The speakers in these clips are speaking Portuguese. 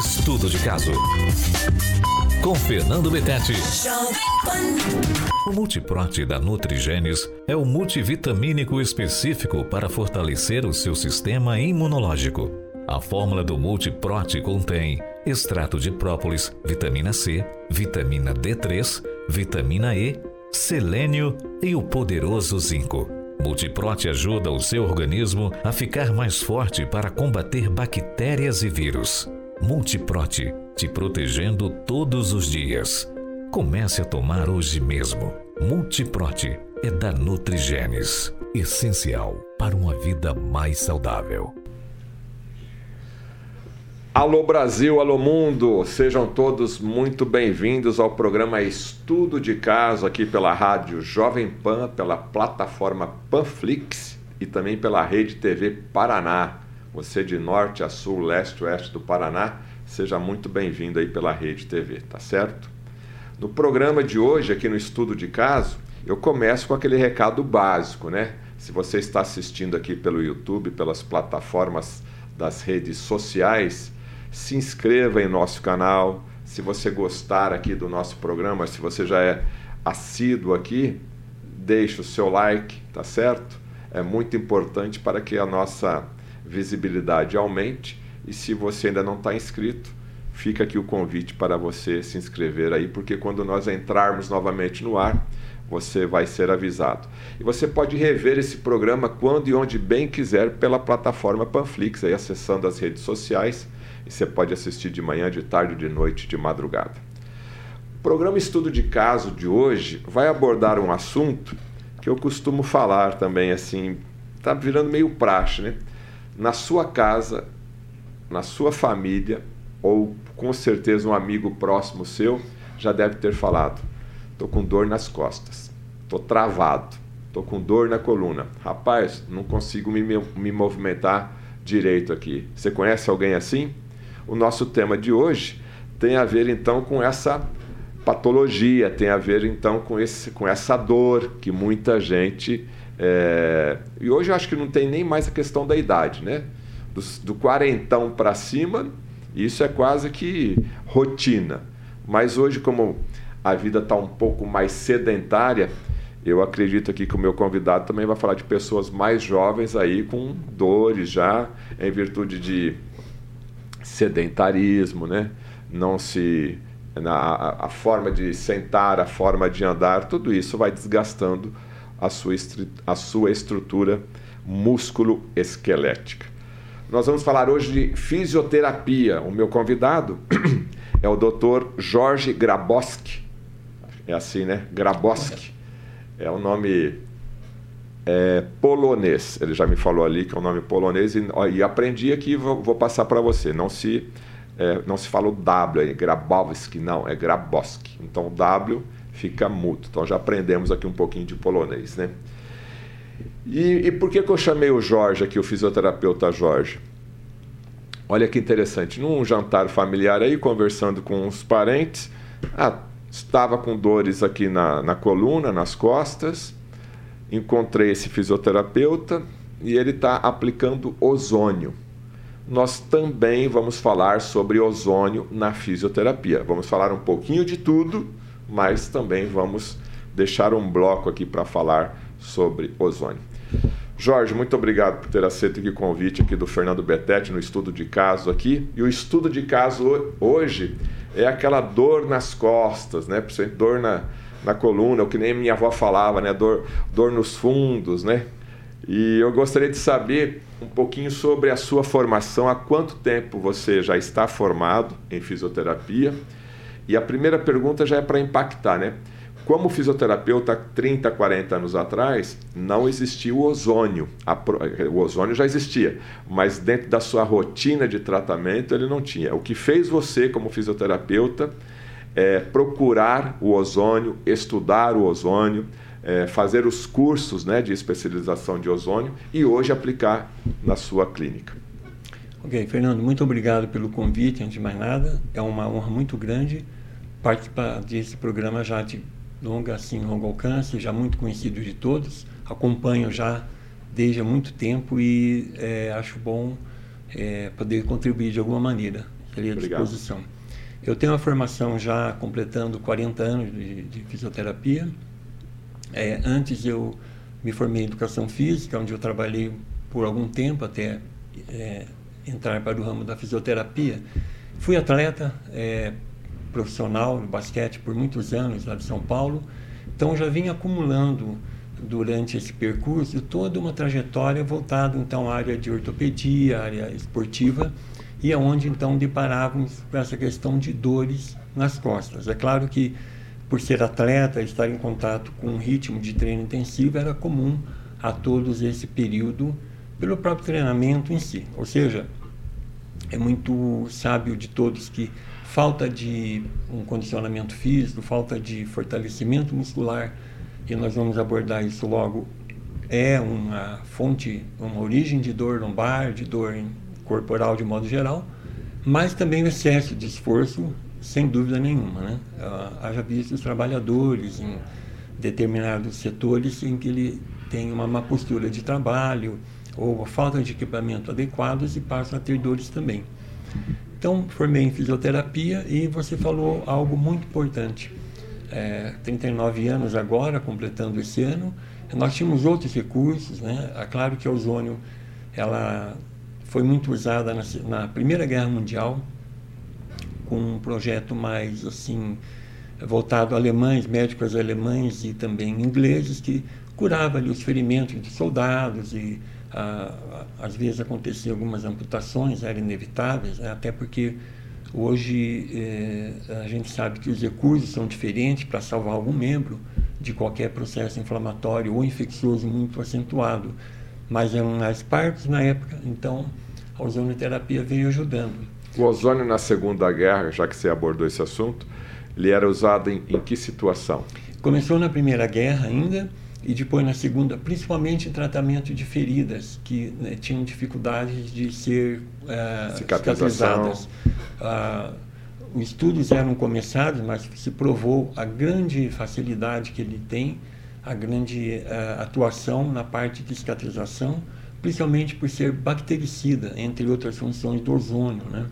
Estudo de caso. Com Fernando Betete. O Multiprote da Nutrigenes é o multivitamínico específico para fortalecer o seu sistema imunológico. A fórmula do Multiprote contém extrato de própolis, vitamina C, vitamina D3, vitamina E, selênio e o poderoso zinco. Multiprote ajuda o seu organismo a ficar mais forte para combater bactérias e vírus. Multiprote, te protegendo todos os dias. Comece a tomar hoje mesmo. Multiprote é da Nutrigenes, essencial para uma vida mais saudável. Alô Brasil, alô mundo, sejam todos muito bem-vindos ao programa Estudo de Caso aqui pela rádio Jovem Pan, pela plataforma Panflix e também pela Rede TV Paraná. Você de norte a sul, leste, oeste do Paraná, seja muito bem-vindo aí pela Rede TV, tá certo? No programa de hoje, aqui no Estudo de Caso, eu começo com aquele recado básico, né? Se você está assistindo aqui pelo YouTube, pelas plataformas das redes sociais, se inscreva em nosso canal. Se você gostar aqui do nosso programa, se você já é assíduo aqui, deixe o seu like, tá certo? É muito importante para que a nossa visibilidade aumente. E se você ainda não está inscrito, fica aqui o convite para você se inscrever aí, porque quando nós entrarmos novamente no ar, você vai ser avisado. E você pode rever esse programa quando e onde bem quiser pela plataforma Panflix, aí acessando as redes sociais, e você pode assistir de manhã, de tarde, de noite, de madrugada. O programa Estudo de Caso de hoje vai abordar um assunto que eu costumo falar também assim, tá virando meio praxe, né? Na sua casa, na sua família, ou com certeza um amigo próximo seu já deve ter falado: estou com dor nas costas, estou travado, estou com dor na coluna. Rapaz, não consigo me, me movimentar direito aqui. Você conhece alguém assim? O nosso tema de hoje tem a ver então com essa patologia, tem a ver então com, esse, com essa dor que muita gente é, e hoje eu acho que não tem nem mais a questão da idade, né? Do, do quarentão para cima, isso é quase que rotina. Mas hoje, como a vida está um pouco mais sedentária, eu acredito aqui que o meu convidado também vai falar de pessoas mais jovens aí com dores já em virtude de sedentarismo, né? Não se a, a forma de sentar, a forma de andar, tudo isso vai desgastando a sua, a sua estrutura músculo-esquelética. Nós vamos falar hoje de fisioterapia. O meu convidado é o Dr. Jorge Graboski. É assim, né? Graboski. É um nome é, polonês. Ele já me falou ali que é um nome polonês e, ó, e aprendi aqui vou, vou passar para você. Não se é, não se fala o W aí, Grabowski, não, é Graboski. Então o W fica mudo. Então já aprendemos aqui um pouquinho de polonês, né? E, e por que, que eu chamei o Jorge aqui, o fisioterapeuta Jorge? Olha que interessante, num jantar familiar aí, conversando com os parentes, ah, estava com dores aqui na, na coluna, nas costas, encontrei esse fisioterapeuta e ele está aplicando ozônio. Nós também vamos falar sobre ozônio na fisioterapia. Vamos falar um pouquinho de tudo mas também vamos deixar um bloco aqui para falar sobre ozônio. Jorge, muito obrigado por ter aceito o convite aqui do Fernando Betete no estudo de caso aqui. E o estudo de caso hoje é aquela dor nas costas, né? Dor na, na coluna, o que nem minha avó falava, né? Dor, dor nos fundos, né? E eu gostaria de saber um pouquinho sobre a sua formação, há quanto tempo você já está formado em fisioterapia e a primeira pergunta já é para impactar, né? Como fisioterapeuta, 30, 40 anos atrás, não existia o ozônio. O ozônio já existia, mas dentro da sua rotina de tratamento ele não tinha. O que fez você, como fisioterapeuta, é procurar o ozônio, estudar o ozônio, é, fazer os cursos né, de especialização de ozônio e hoje aplicar na sua clínica. Ok, Fernando, muito obrigado pelo convite, antes de mais nada. É uma honra muito grande participar desse programa já de longa, assim, longo alcance, já muito conhecido de todos. Acompanho já desde há muito tempo e é, acho bom é, poder contribuir de alguma maneira. colocaria à disposição. Eu tenho uma formação já completando 40 anos de, de fisioterapia. É, antes eu me formei em educação física, onde eu trabalhei por algum tempo até é, entrar para o ramo da fisioterapia. Fui atleta é, profissional no basquete por muitos anos lá de São Paulo, então já vim acumulando durante esse percurso toda uma trajetória voltada então à área de ortopedia, área esportiva e aonde então deparávamos com essa questão de dores nas costas. É claro que por ser atleta, estar em contato com um ritmo de treino intensivo era comum a todos esse período pelo próprio treinamento em si. Ou seja, é muito sábio de todos que falta de um condicionamento físico, falta de fortalecimento muscular, e nós vamos abordar isso logo, é uma fonte, uma origem de dor lombar, de dor corporal de modo geral, mas também o excesso de esforço, sem dúvida nenhuma. Né? Uh, haja visto os trabalhadores em determinados setores em que ele tem uma má postura de trabalho ou falta de equipamento adequados e passam a ter dores também. Então, formei em fisioterapia e você falou algo muito importante. É, 39 anos agora, completando esse ano, nós tínhamos outros recursos, né? É claro que a ozônio, ela foi muito usada na, na Primeira Guerra Mundial, com um projeto mais assim voltado a alemães, médicos alemães e também ingleses que curava ali os ferimentos de soldados e ah, às vezes aconteciam algumas amputações, eram inevitáveis, né? até porque hoje eh, a gente sabe que os recursos são diferentes para salvar algum membro de qualquer processo inflamatório ou infeccioso muito acentuado mas eram mais parcos na época, então a ozonioterapia veio ajudando. O ozônio na Segunda Guerra, já que você abordou esse assunto, ele era usado em, em que situação? Começou na Primeira Guerra ainda e depois na Segunda, principalmente tratamento de feridas que né, tinham dificuldades de ser uh, cicatrizadas. Uh, os estudos eram começados, mas se provou a grande facilidade que ele tem a grande uh, atuação na parte de cicatrização, principalmente por ser bactericida, entre outras funções do ozônio. Né?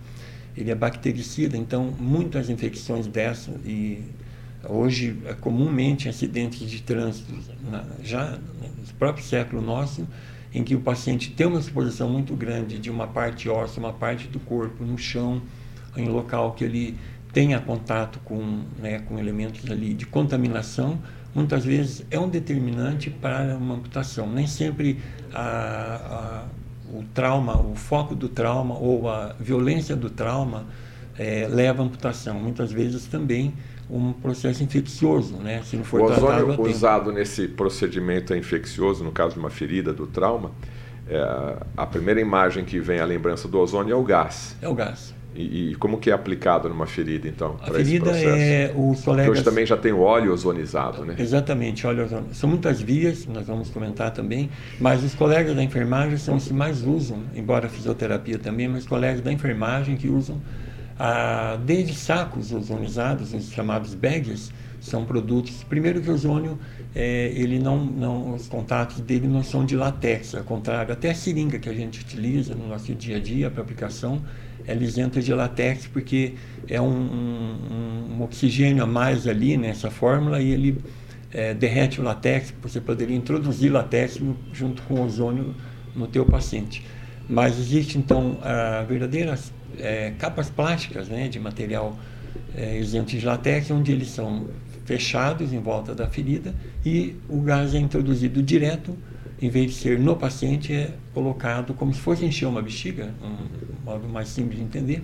Ele é bactericida, então muitas infecções dessas, e hoje é comumente acidentes de trânsito, já no próprio século nosso, em que o paciente tem uma exposição muito grande de uma parte óssea, uma parte do corpo no chão, em local que ele tenha contato com, né, com elementos ali de contaminação, muitas vezes é um determinante para uma amputação. Nem sempre a, a, o trauma, o foco do trauma ou a violência do trauma é, leva à amputação. Muitas vezes também um processo infeccioso, né? Se não for o ozônio usado nesse procedimento é infeccioso, no caso de uma ferida do trauma, é, a primeira imagem que vem à lembrança do ozônio é o gás. É o gás. E, e, como que é aplicado numa ferida, então, A ferida é os colegas... Porque hoje também já tem o óleo ozonizado, né? Exatamente, óleo ozonizado. São muitas vias, nós vamos comentar também, mas os colegas da enfermagem são os que mais usam, embora a fisioterapia também, mas os colegas da enfermagem que usam ah, desde sacos ozonizados, os chamados bags, são produtos. Primeiro que o ozônio, é, ele não, não, os contatos dele não são de latex, ao contrário, até a seringa que a gente utiliza no nosso dia a dia para aplicação ela isenta de latex porque é um, um, um, oxigênio a mais ali nessa fórmula e ele é, derrete o latex, você poderia introduzir latex junto com ozônio no teu paciente. Mas existe então a verdadeiras é, capas plásticas né, de material é, isento de latex, onde eles são fechados em volta da ferida e o gás é introduzido direto em vez de ser no paciente, é colocado como se fosse encher uma bexiga, um modo mais simples de entender,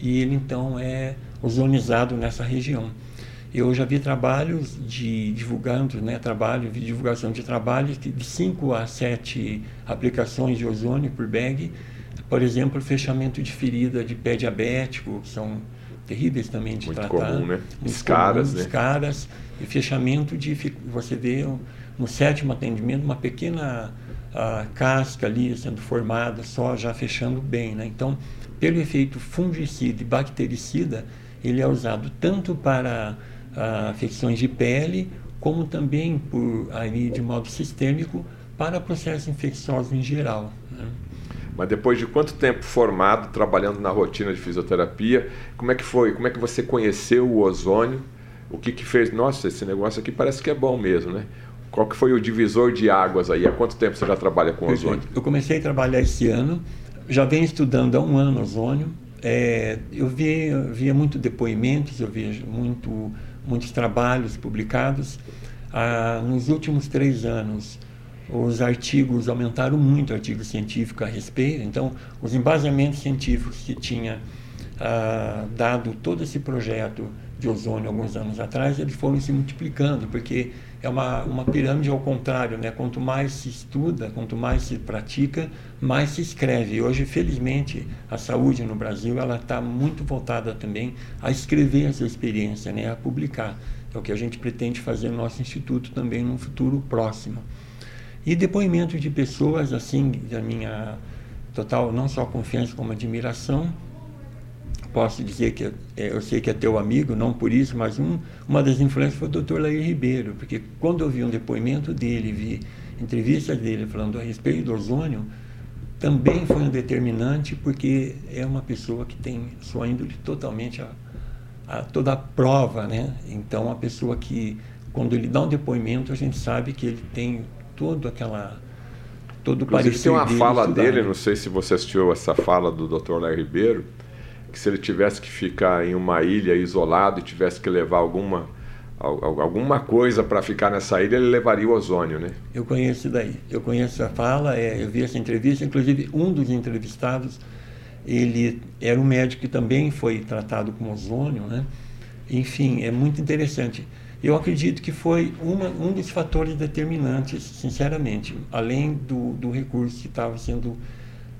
e ele então é ozonizado nessa região. Eu já vi trabalhos de divulgando, né, trabalho divulgação de trabalhos de 5 a 7 aplicações de ozônio por bag, por exemplo, fechamento de ferida de pé diabético, que são terríveis também de Muito tratar. Comum, né? Escaras, né? Escaras, e fechamento de você vê no sétimo atendimento, uma pequena uh, casca ali sendo formada, só já fechando bem. Né? Então, pelo efeito fungicida e bactericida, ele é usado tanto para uh, afecções de pele, como também por ali de modo sistêmico para processos infecciosos em geral. Né? Mas depois de quanto tempo formado, trabalhando na rotina de fisioterapia, como é que foi? Como é que você conheceu o ozônio? O que que fez? Nossa, esse negócio aqui parece que é bom mesmo, né? Qual que foi o divisor de águas aí? Há quanto tempo você já trabalha com ozônio? Eu comecei a trabalhar esse ano, já venho estudando há um ano ozônio. É, eu via, via muito depoimentos, eu via muito, muitos trabalhos publicados. Ah, nos últimos três anos, os artigos aumentaram muito, artigo científico a respeito. Então, os embasamentos científicos que tinha ah, dado todo esse projeto de ozônio alguns anos atrás, eles foram se multiplicando, porque é uma, uma pirâmide ao contrário, né? Quanto mais se estuda, quanto mais se pratica, mais se escreve. E hoje, felizmente, a saúde no Brasil ela está muito voltada também a escrever essa experiência, né? A publicar. É o que a gente pretende fazer no nosso instituto também no futuro próximo. E depoimentos de pessoas assim, da minha total, não só confiança como admiração, posso dizer que é, eu sei que é teu amigo, não por isso, mas um, uma das influências foi o Dr. Lair Ribeiro, porque quando eu vi um depoimento dele, vi entrevistas dele falando a respeito do ozônio, também foi um determinante, porque é uma pessoa que tem sua índole totalmente a, a toda a prova, né? Então, uma pessoa que, quando ele dá um depoimento, a gente sabe que ele tem todo aquela todo o parecer tem uma dele fala dele, né? não sei se você assistiu essa fala do Dr. Lair Ribeiro, que se ele tivesse que ficar em uma ilha isolado e tivesse que levar alguma alguma coisa para ficar nessa ilha, ele levaria o ozônio, né? Eu conheço daí. Eu conheço a fala, é, eu vi essa entrevista, inclusive um dos entrevistados, ele era um médico que também foi tratado com ozônio, né? Enfim, é muito interessante. Eu acredito que foi uma, um dos fatores determinantes, sinceramente, além do, do recurso que estava sendo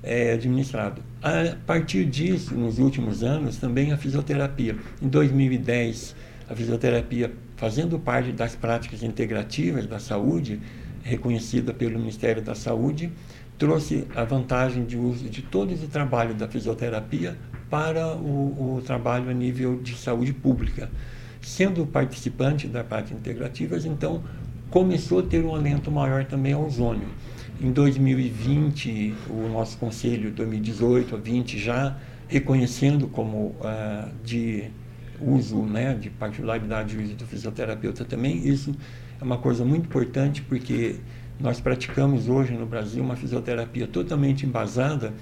é, administrado. A partir disso, nos últimos anos, também a fisioterapia. Em 2010, a fisioterapia, fazendo parte das práticas integrativas da saúde, reconhecida pelo Ministério da Saúde, trouxe a vantagem de uso de todo esse trabalho da fisioterapia para o, o trabalho a nível de saúde pública. Sendo participante da parte integrativas, então começou a ter um alento maior também ao ozônio. Em 2020, o nosso conselho, 2018 a 20, já reconhecendo como uh, de uso, né, de particularidade de uso do fisioterapeuta também, isso é uma coisa muito importante porque nós praticamos hoje no Brasil uma fisioterapia totalmente embasada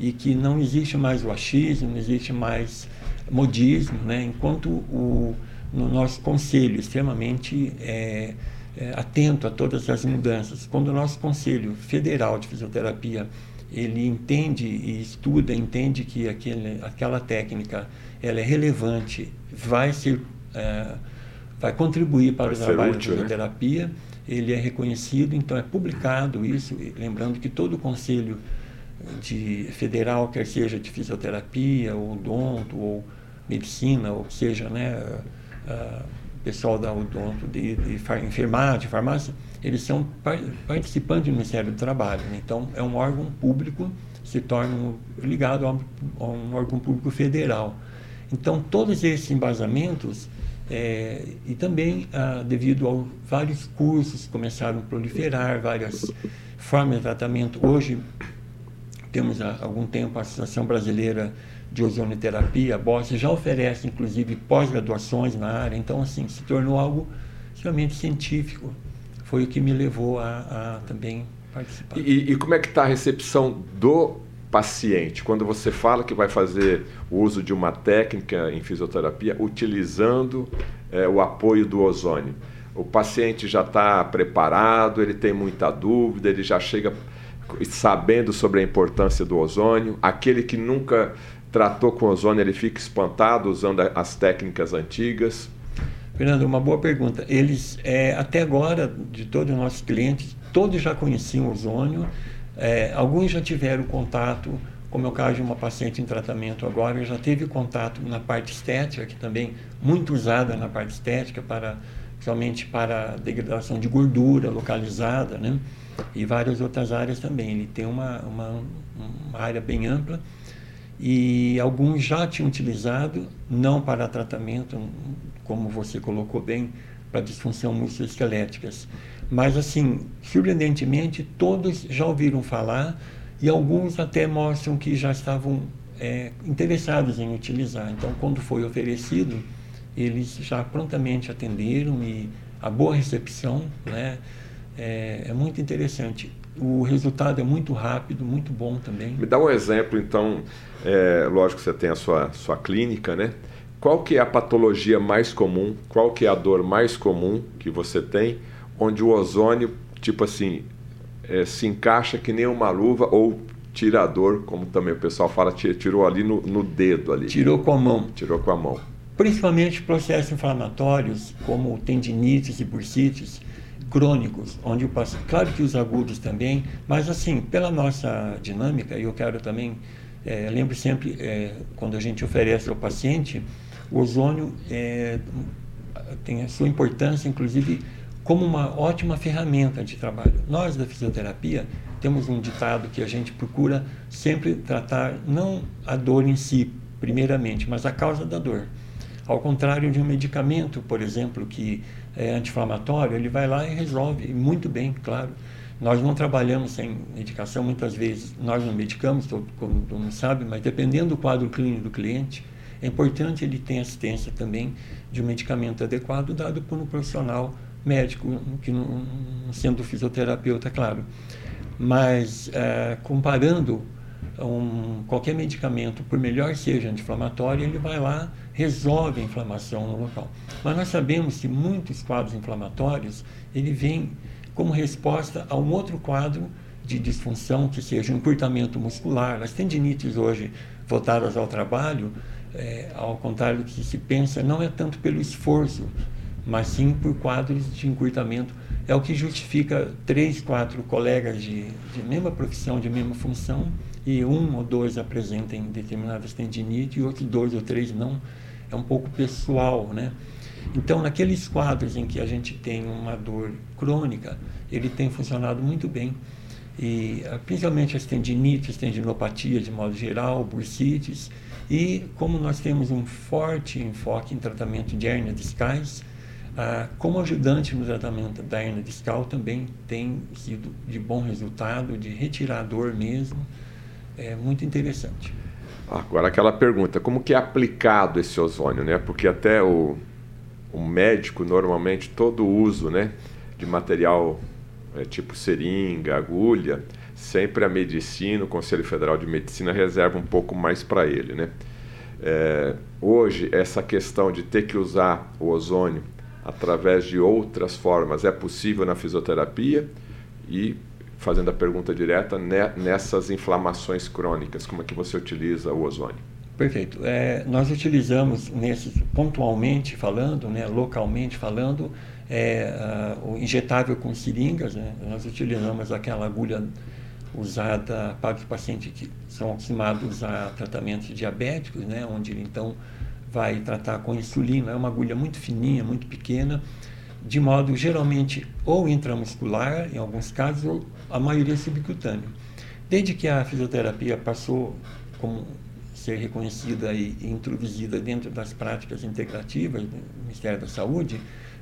e que não existe mais o achismo, não existe mais modismo, né, enquanto o, no nosso conselho extremamente é, é, atento a todas as mudanças. Quando o nosso Conselho Federal de Fisioterapia ele entende e estuda, entende que aquele, aquela técnica ela é relevante, vai ser, é, vai contribuir para vai o trabalho útil, de né? fisioterapia, né? ele é reconhecido, então é publicado isso, lembrando que todo o Conselho de federal, quer seja de fisioterapia, ou odonto, ou medicina, ou seja, né, uh, pessoal da odonto, de, de, enfermagem, farmácia, eles são participantes do Ministério do Trabalho. Né? Então, é um órgão público, se torna ligado a a um, órgão público federal. Então, todos esses embasamentos, é, e também ah, devido a vários cursos que começaram a proliferar, várias formas de tratamento. Hoje, temos há algum tempo a Associação Brasileira de ozonioterapia, a BOSS, já oferece inclusive pós-graduações na área, então assim, se tornou algo extremamente científico. Foi o que me levou a, a também participar. E, e, como é que está a recepção do paciente quando você fala que vai fazer o uso de uma técnica em fisioterapia utilizando é, o apoio do ozônio? O paciente já está preparado, ele tem muita dúvida, ele já chega sabendo sobre a importância do ozônio. Aquele que nunca tratou com ozônio, ele fica espantado usando as técnicas antigas? Fernando, uma boa pergunta. Eles, é, até agora, de todos os nossos clientes, todos já conheciam ozônio, é, alguns já tiveram contato, como é o caso de uma paciente em tratamento agora, já teve contato na parte estética, que também muito usada na parte estética, para, principalmente para degradação de gordura localizada, né? E várias outras áreas também. Ele tem uma, uma, uma área bem ampla e alguns já tinham utilizado, não para tratamento, como você colocou bem, para disfunção musculoesqueléticas. Mas, assim, surpreendentemente, todos já ouviram falar e alguns até mostram que já estavam é, interessados em utilizar. Então, quando foi oferecido, eles já prontamente atenderam e a boa recepção né, é, é muito interessante. O resultado é muito rápido, muito bom também. Me dá um exemplo, então, é, lógico que você tem a sua, sua clínica, né? Qual que é a patologia mais comum, qual que é a dor mais comum que você tem, onde o ozônio, tipo assim, é, se encaixa que nem uma luva ou tirador, como também o pessoal fala, tirou ali no, no dedo ali. Tirou com a mão. Tirou com a mão. Principalmente processos inflamatórios, como tendinites e bursites crônicos, onde o paciente, claro que os agudos também, mas assim, pela nossa dinâmica, eu quero também, é, lembro sempre, é, quando a gente oferece ao paciente, o ozônio é, tem a sua importância, inclusive, como uma ótima ferramenta de trabalho. Nós da fisioterapia temos um ditado que a gente procura sempre tratar não a dor em si, primeiramente, mas a causa da dor. Ao contrário de um medicamento, por exemplo, que é anti-inflamatório, ele vai lá e resolve, muito bem, claro. Nós não trabalhamos sem medicação, muitas vezes nós não medicamos, todo, como todo mundo sabe, mas dependendo do quadro clínico do cliente, é importante ele ter assistência também de um medicamento adequado dado por um profissional médico, que não, sendo fisioterapeuta, claro. Mas é, comparando um, qualquer medicamento, por melhor seja anti-inflamatório, ele vai lá, resolve a inflamação no local. Mas nós sabemos que muitos quadros inflamatórios, ele vem como resposta a um outro quadro de disfunção, que seja um encurtamento muscular. As tendinites hoje voltadas ao trabalho, é, ao contrário do que se pensa, não é tanto pelo esforço, mas sim por quadros de encurtamento. É o que justifica três, quatro colegas de, de mesma profissão, de mesma função, e um ou dois apresentem determinadas tendinites e outros dois ou três não. É um pouco pessoal, né? Então, naqueles quadros em que a gente tem uma dor crônica, ele tem funcionado muito bem. E ah, principalmente as tendinites, tendinopatias de modo geral, bursites, e como nós temos um forte enfoque em tratamento de hernia discais, ah, como ajudante no tratamento da hernia discal também tem sido de bom resultado, de retirar dor mesmo, é muito interessante. Agora aquela pergunta, como que é aplicado esse ozônio, né? Porque até o, o médico normalmente todo uso, né, de material é, tipo seringa, agulha, sempre a medicina, o Conselho Federal de Medicina reserva um pouco mais para ele, né? É, hoje essa questão de ter que usar o ozônio através de outras formas é possível na fisioterapia e fazendo a pergunta direta, nessas inflamações crônicas, como é que você utiliza o ozônio? Perfeito. É, nós utilizamos, nesses, pontualmente falando, né, localmente falando, é, uh, o injetável com seringas. Né, nós utilizamos aquela agulha usada para os pacientes que são acostumados a tratamentos diabéticos, né, onde ele então vai tratar com insulina. É uma agulha muito fininha, muito pequena, de modo geralmente ou intramuscular, em alguns casos, ou a maioria subcutâneo. Desde que a fisioterapia passou como ser reconhecida e introduzida dentro das práticas integrativas do Ministério da Saúde,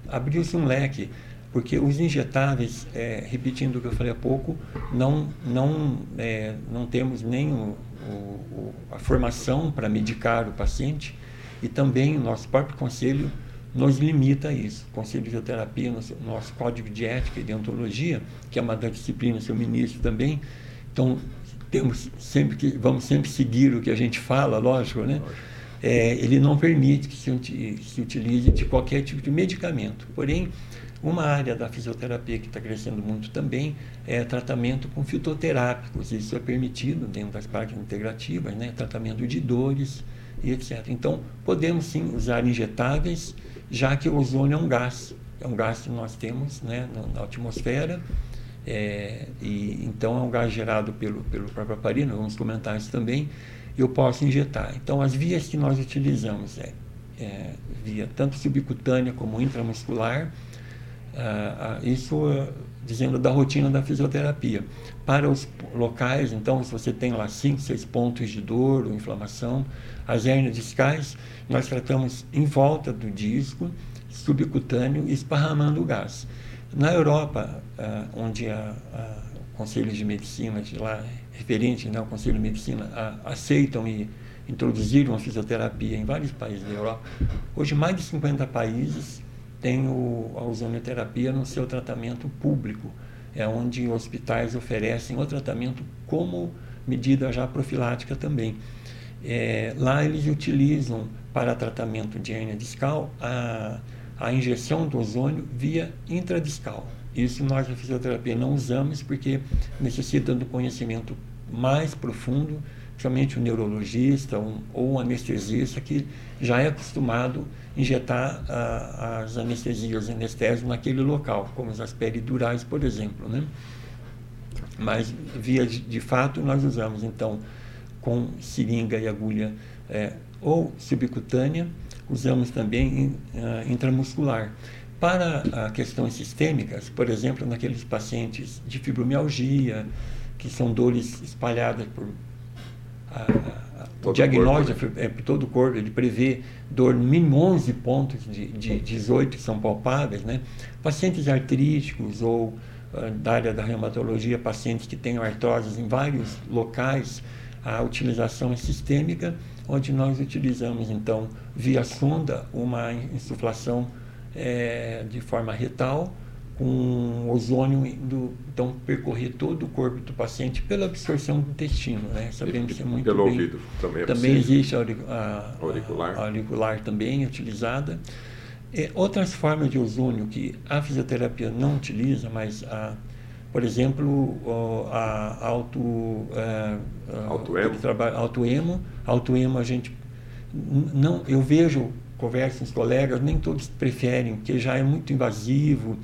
abriu-se um leque, porque os injetáveis, é, repetindo o que eu falei há pouco, não, não, é, não temos nem o, o, a formação para medicar o paciente e também o nosso próprio conselho nos limita a isso. O Conselho de Fisioterapia, nosso, nosso Código de Ética e Deontologia, que é uma da disciplina, seu ministro também, então temos sempre que vamos sempre seguir o que a gente fala, lógico, né? É, ele não permite que se, se utilize de qualquer tipo de medicamento. Porém, uma área da fisioterapia que está crescendo muito também é tratamento com fitoterápicos. Isso é permitido dentro das práticas integrativas, né? tratamento de dores e etc. Então, podemos sim usar injetáveis, já que o ozônio é um gás, é um gás que nós temos né, na, atmosfera, é, e então é um gás gerado pelo, pelo próprio aparelho, nós vamos comentar isso também, eu posso injetar. Então, as vias que nós utilizamos é, é via tanto subcutânea como intramuscular, ah, ah, isso dizendo da rotina da fisioterapia. Para os locais, então, se você tem lá 5, 6 pontos de dor ou inflamação, as hérnias discais, nós tratamos em volta do disco, subcutâneo, esparramando o gás. Na Europa, ah, onde a, a, o Conselho de Medicina de lá referentes, né, o Conselho de Medicina, a, aceitam e introduziram a fisioterapia em vários países da Europa. Hoje, mais de 50 países têm o, a ozonioterapia no seu tratamento público, é onde hospitais oferecem o tratamento como medida já profilática também. É, lá eles utilizam para tratamento de hernia discal a, a injeção do ozônio via intradiscal. Isso nós na fisioterapia não usamos porque necessita do conhecimento mais profundo, somente um neurologista ou um anestesista que já é acostumado injetar as anestesias, anestésicos naquele local, como as peridurais, por exemplo. Né? Mas, via de, fato, nós usamos, então, com seringa e agulha é, ou subcutânea, usamos também uh, intramuscular. Para questões sistêmicas, por exemplo, naqueles pacientes de fibromialgia, que são dores espalhadas por. A, a, o diagnóstico corpo, né? é por todo o corpo, ele prevê dor no mínimo 11 pontos de, de 18 que são palpáveis. Né? Pacientes artríticos ou uh, da área da reumatologia, pacientes que têm artroses em vários locais, a utilização é sistêmica, onde nós utilizamos, então, via sonda, uma insuflação é, de forma retal, com ozônio indo, então, percorrer todo o corpo do paciente pela absorção do intestino. Né? Sabemos que é muito Pelo bem. ouvido também é Também existe a, a, auricular. a auricular também utilizada. E outras formas de ozônio que a fisioterapia não utiliza, mas a por exemplo, a auto, é, autoemo. Trabalho, autoemo, autoemo a gente não, eu vejo converso com os colegas, nem todos preferem, porque já é muito invasivo,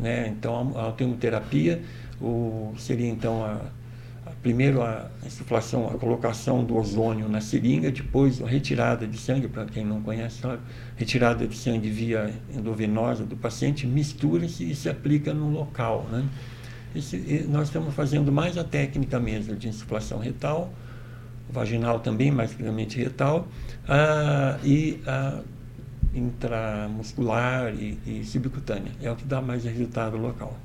né? Então a autoemoterapia o, seria então a, a, primeiro a insuflação, a colocação do ozônio na seringa, depois a retirada de sangue, para quem não conhece, sabe? retirada de sangue via endovenosa do paciente, mistura-se e se aplica no local, né? Esse, nós estamos fazendo mais a técnica mesmo de insuflação retal, vaginal também, mais claramente retal, ah, e a intramuscular e, e subcutânea. É o que dá mais resultado local.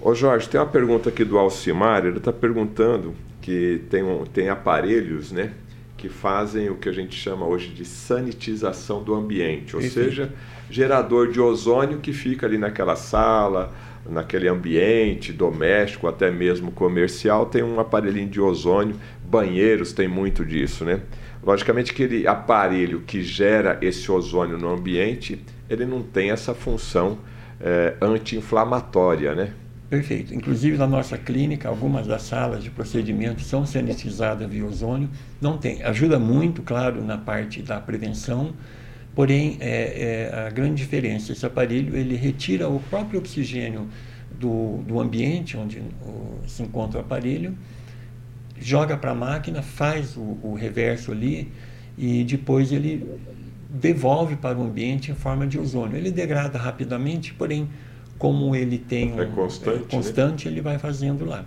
Ô Jorge, tem uma pergunta aqui do Alcimar, ele está perguntando que tem, um, tem aparelhos, né, que fazem o que a gente chama hoje de sanitização do ambiente, ou seja, gerador de ozônio que fica ali naquela sala, naquele ambiente doméstico, até mesmo comercial, tem um aparelhinho de ozônio, banheiros tem muito disso, né? Logicamente aquele aparelho que gera esse ozônio no ambiente, ele não tem essa função é, anti-inflamatória, né? Perfeito. Inclusive na nossa clínica, algumas das salas de procedimentos são sanitizadas via ozônio. Não tem, ajuda muito, claro, na parte da prevenção, Porém, é, é, a grande diferença, esse aparelho ele retira o próprio oxigênio do, do ambiente onde o, se encontra o aparelho, joga para a máquina, faz o, o, reverso ali e depois ele devolve para o ambiente em forma de ozônio. Ele degrada rapidamente, porém, como ele tem um, é constante, é constante né? ele vai fazendo lá.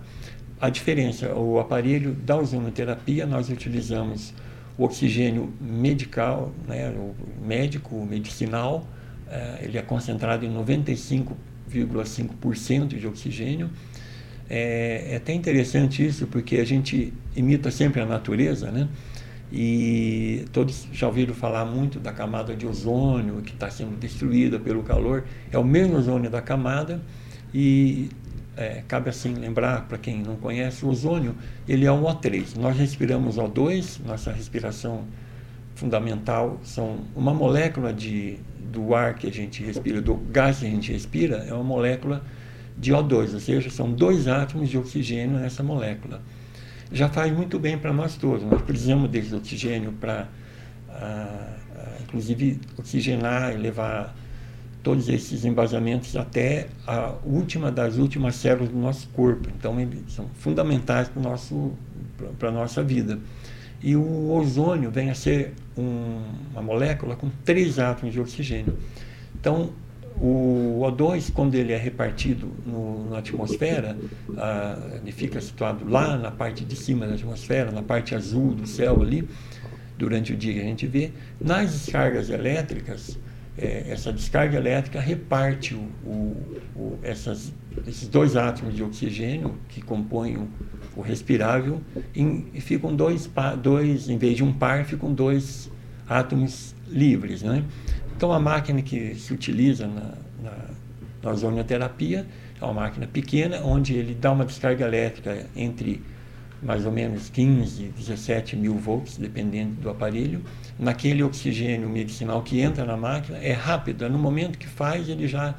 A diferença, o aparelho da ozonoterapia, nós utilizamos o oxigênio medical, né, o médico, medicinal, é, ele é concentrado em 95,5% de oxigênio. É, é, até interessante isso, porque a gente imita sempre a natureza, né? E todos já ouviram falar muito da camada de ozônio que está sendo destruída pelo calor. É o mesmo ozônio da camada e é, cabe assim lembrar, para quem não conhece, o ozônio ele é um O3. Nós respiramos O2, nossa respiração fundamental são uma molécula de, do ar que a gente respira, do gás que a gente respira, é uma molécula de O2, ou seja, são dois átomos de oxigênio nessa molécula. Já faz muito bem para nós todos, nós precisamos desse oxigênio para, ah, ah, inclusive, oxigenar e levar todos esses embasamentos até a última das últimas células do nosso corpo. Então, eles são fundamentais para a nossa vida. E o ozônio vem a ser um, uma molécula com três átomos de oxigênio. Então, o O2, quando ele é repartido no, na atmosfera, ele fica situado lá na parte de cima da atmosfera, na parte azul do céu ali, durante o dia que a gente vê. Nas descargas elétricas, é, essa descarga elétrica reparte o, o, o, essas, esses dois átomos de oxigênio que compõem o, respirável, e ficam dois, dois, em vez de um par, ficam dois átomos livres. Né? Então, a máquina que se utiliza na, na, na é uma máquina pequena, onde ele dá uma descarga elétrica entre mais ou menos 15, 17 mil volts, dependendo do aparelho. Naquele oxigênio medicinal que entra na máquina, é rápido, é no momento que faz, ele já.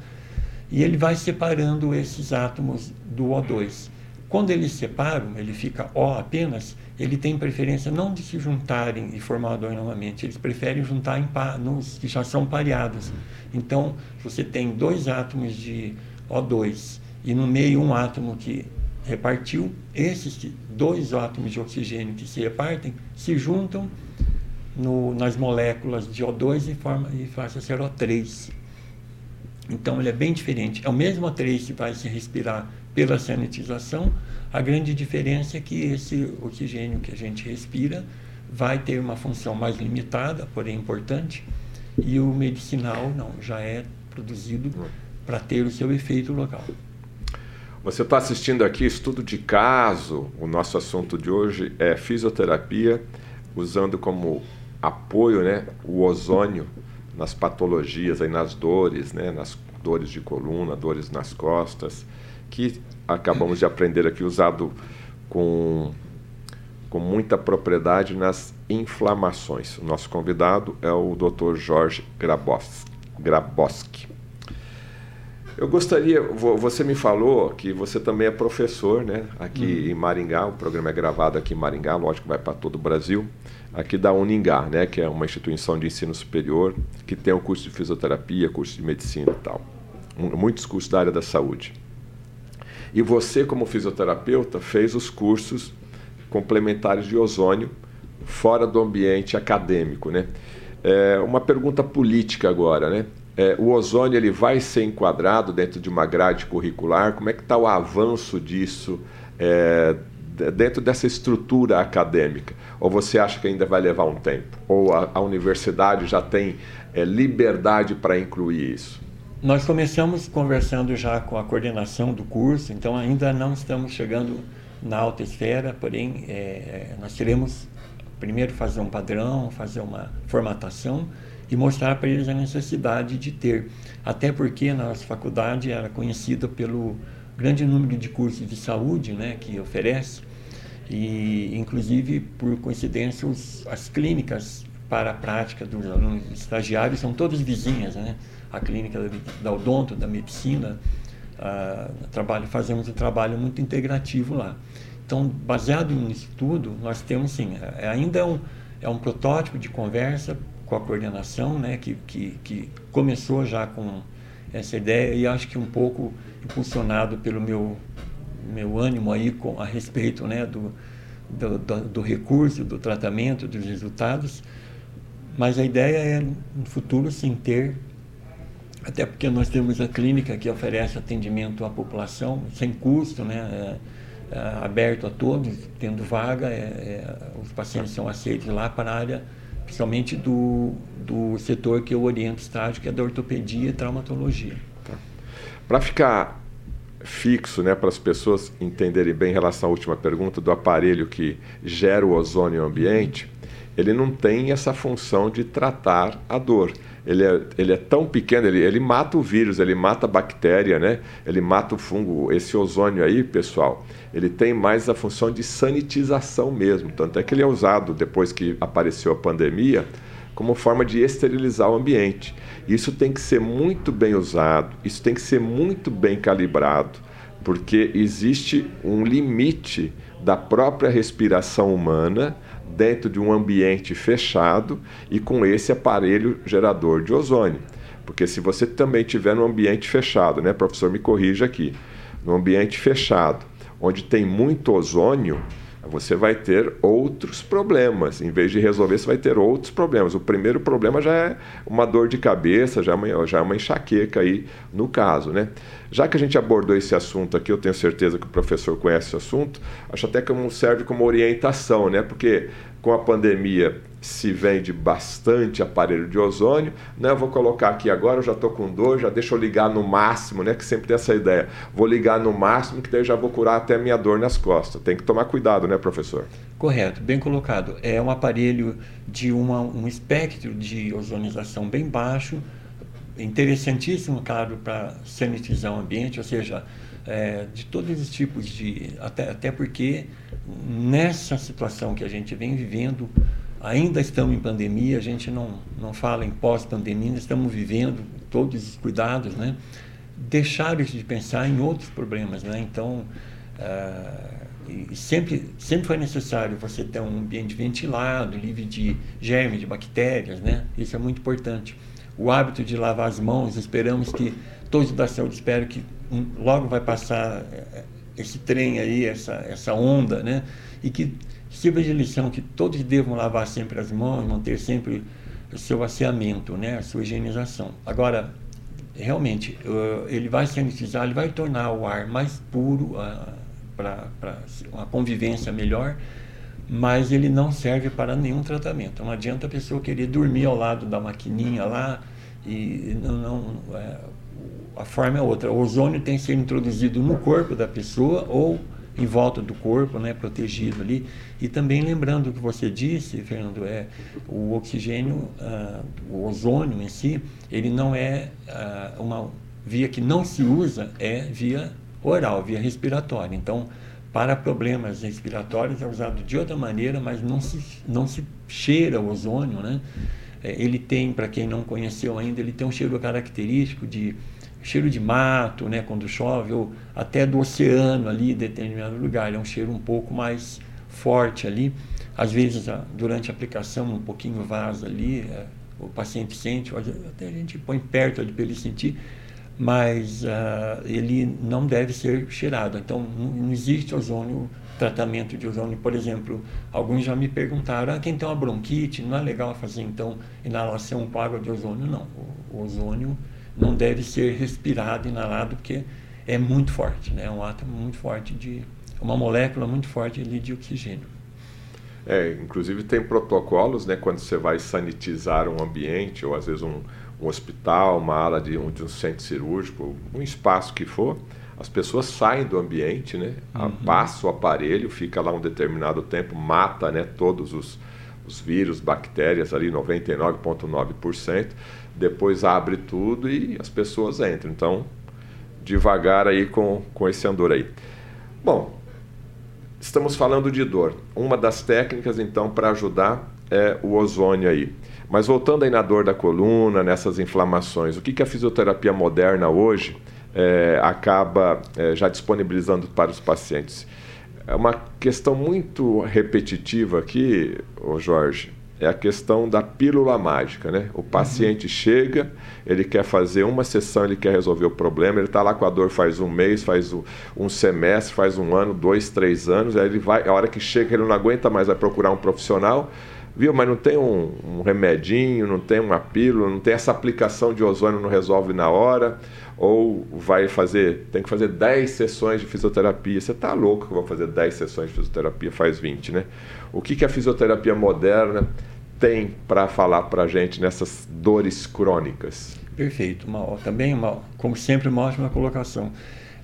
E ele vai separando esses átomos do O2. Quando eles separam, ele fica O apenas, ele tem preferência não de se juntarem e formar o O2 novamente, eles preferem juntar em nos que já são pareados. Então, você tem dois átomos de O2 e no meio um átomo que repartiu, esses dois átomos de oxigênio que se repartem se juntam no, nas moléculas de O2 e, forma, e faz ser O3. Então ele é bem diferente. É o mesmo O3 que vai se respirar pela sanitização, a grande diferença é que esse oxigênio que a gente respira vai ter uma função mais limitada, porém importante, e o medicinal não, já é produzido para ter o seu efeito local. Você está assistindo aqui estudo de caso. O nosso assunto de hoje é fisioterapia, usando como apoio né, o ozônio nas patologias, aí, nas dores, né, nas dores de coluna, dores nas costas, que acabamos de aprender aqui, usado com, com muita propriedade nas inflamações. O nosso convidado é o Dr. Jorge Graboski. Eu gostaria, você me falou que você também é professor, né? Aqui uhum. em Maringá, o programa é gravado aqui em Maringá, lógico que vai para todo o Brasil. Aqui da Uningá, né? Que é uma instituição de ensino superior que tem o curso de fisioterapia, curso de medicina e tal. Muitos cursos da área da saúde. E você, como fisioterapeuta, fez os cursos complementares de ozônio fora do ambiente acadêmico, né? É uma pergunta política agora, né? É, o ozônio ele vai ser enquadrado dentro de uma grade curricular? Como é que está o avanço disso é, dentro dessa estrutura acadêmica? Ou você acha que ainda vai levar um tempo? Ou a, a universidade já tem é, liberdade para incluir isso? Nós começamos conversando já com a coordenação do curso, então ainda não estamos chegando na alta esfera, porém é, nós queremos primeiro fazer um padrão, fazer uma formatação e mostrar para eles a necessidade de ter. Até porque a nossa faculdade era conhecida pelo grande número de cursos de saúde né, que oferece, e inclusive, por coincidência, os, as clínicas para a prática dos alunos estagiários são todas vizinhas, né? A clínica da, odonto, da medicina, uh, trabalho, fazemos um trabalho muito integrativo lá. Então, baseado nisso tudo, nós temos sim, é, ainda é um, é um protótipo de conversa com a coordenação, né, que, que, que começou já com essa ideia e acho que um pouco impulsionado pelo meu meu ânimo aí com, a respeito né, do, do, do, recurso, do tratamento, dos resultados. Mas a ideia é, no futuro, sim, ter, até porque nós temos a clínica que oferece atendimento à população sem custo, né, é, é, aberto a todos, tendo vaga, é, é os pacientes são aceitos lá para a área principalmente do, do setor que eu oriento estágio, que é da ortopedia e traumatologia. Tá. Para ficar fixo, né, para as pessoas entenderem bem em relação à última pergunta do aparelho que gera o ozônio ambiente, ele não tem essa função de tratar a dor ele é, ele é tão pequeno, ele, ele mata o vírus, ele mata a bactéria, né? ele mata o fungo. Esse ozônio aí, pessoal, ele tem mais a função de sanitização mesmo. Tanto é que ele é usado depois que apareceu a pandemia como forma de esterilizar o ambiente. Isso tem que ser muito bem usado, isso tem que ser muito bem calibrado, porque existe um limite da própria respiração humana dentro de um ambiente fechado e com esse aparelho gerador de ozônio. Porque se você também tiver no ambiente fechado, né, professor, me corrija aqui, no ambiente fechado, onde tem muito ozônio, você vai ter outros problemas. Em vez de resolver, você vai ter outros problemas. O primeiro problema já é uma dor de cabeça, já é uma, já é uma enxaqueca aí no caso, né? Já que a gente abordou esse assunto aqui, eu tenho certeza que o professor conhece esse assunto, acho até que serve como orientação, né? Porque com a pandemia se vende bastante aparelho de ozônio, né? Eu vou colocar aqui agora, eu já estou com dor, já deixa eu ligar no máximo, né? Que sempre tem essa ideia. Vou ligar no máximo, que daí já vou curar até minha dor nas costas. Tem que tomar cuidado, né, professor? Correto, bem colocado. É um aparelho de uma, um espectro de ozonização bem baixo, interessantíssimo, claro, para sanitizar o ambiente, ou seja, é, de todos os tipos de. Até, até porque nessa situação que a gente vem vivendo, ainda estamos em pandemia, a gente não, não fala em pós-pandemia, estamos vivendo todos os cuidados, né? Deixar de pensar em outros problemas, né? Então, uh, sempre, sempre foi necessário você ter um ambiente ventilado, livre de germes, de bactérias, né? Isso é muito importante. O hábito de lavar as mãos, esperamos que todos da saúde esperam que logo vai passar eh, esse trem aí, essa, essa onda, né? E que sirva de lição que todos devam lavar sempre as mãos, manter sempre o seu asseamento, né, a sua higienização. Agora, realmente, ele vai sanitizar, ele vai tornar o ar mais puro para uma convivência melhor, mas ele não serve para nenhum tratamento. Não adianta a pessoa querer dormir ao lado da maquininha lá e não, não é, a forma é outra. O ozônio tem que ser introduzido no corpo da pessoa ou em volta do corpo, né, protegido ali. E também lembrando o que você disse, Fernando, é o oxigênio, uh, o ozônio em si, ele não é uh, uma via que não se usa, é via oral, via respiratória. Então, para problemas respiratórios é usado de outra maneira, mas não se, não se cheira o ozônio, né? É, ele tem, para quem não conheceu ainda, ele tem um cheiro característico de cheiro de mato, né, quando chove, ou até do oceano ali, em determinado lugar. É um cheiro um pouco mais forte ali. Às vezes, durante a aplicação, um pouquinho vaza ali, é, o paciente sente, até a gente põe perto ali para ele sentir, mas uh, ele não deve ser cheirado. Então, não existe ozônio, tratamento de ozônio. Por exemplo, alguns já me perguntaram, ah, quem tem uma bronquite, não é legal fazer, então, inalação com água de ozônio? Não, o, ozônio não deve ser respirado, inalado, porque é muito forte, né? é um átomo muito forte de uma molécula muito forte ali de oxigênio. É, inclusive tem protocolos, né, quando você vai sanitizar um ambiente ou às vezes um, um hospital, uma ala de um, de um centro cirúrgico, um espaço que for, as pessoas saem do ambiente, né, uhum. passa o aparelho, fica lá um determinado tempo, mata, né, todos os, os vírus, bactérias ali, 99,9%, depois abre tudo e as pessoas entram. Então, devagar aí com, com esse andor aí. Bom, estamos falando de dor. Uma das técnicas, então, para ajudar é o ozônio aí. Mas voltando aí na dor da coluna, nessas inflamações, o que, que a fisioterapia moderna hoje é, acaba é, já disponibilizando para os pacientes? É uma questão muito repetitiva aqui, ô Jorge, é a questão da pílula mágica, né? O paciente uhum. chega, ele quer fazer uma sessão, ele quer resolver o problema, ele está lá com a dor faz um mês, faz um semestre, faz um ano, dois, três anos, aí ele vai, a hora que chega ele não aguenta mais, vai procurar um profissional, viu? Mas não tem um, um remedinho, não tem uma pílula, não tem essa aplicação de ozônio, não resolve na hora, ou vai fazer, tem que fazer 10 sessões de fisioterapia. Você está louco que eu vou fazer 10 sessões de fisioterapia, faz 20, né? O que, que a fisioterapia moderna tem para falar para a gente nessas dores crônicas? Perfeito, uma, também, uma, como sempre, uma ótima colocação.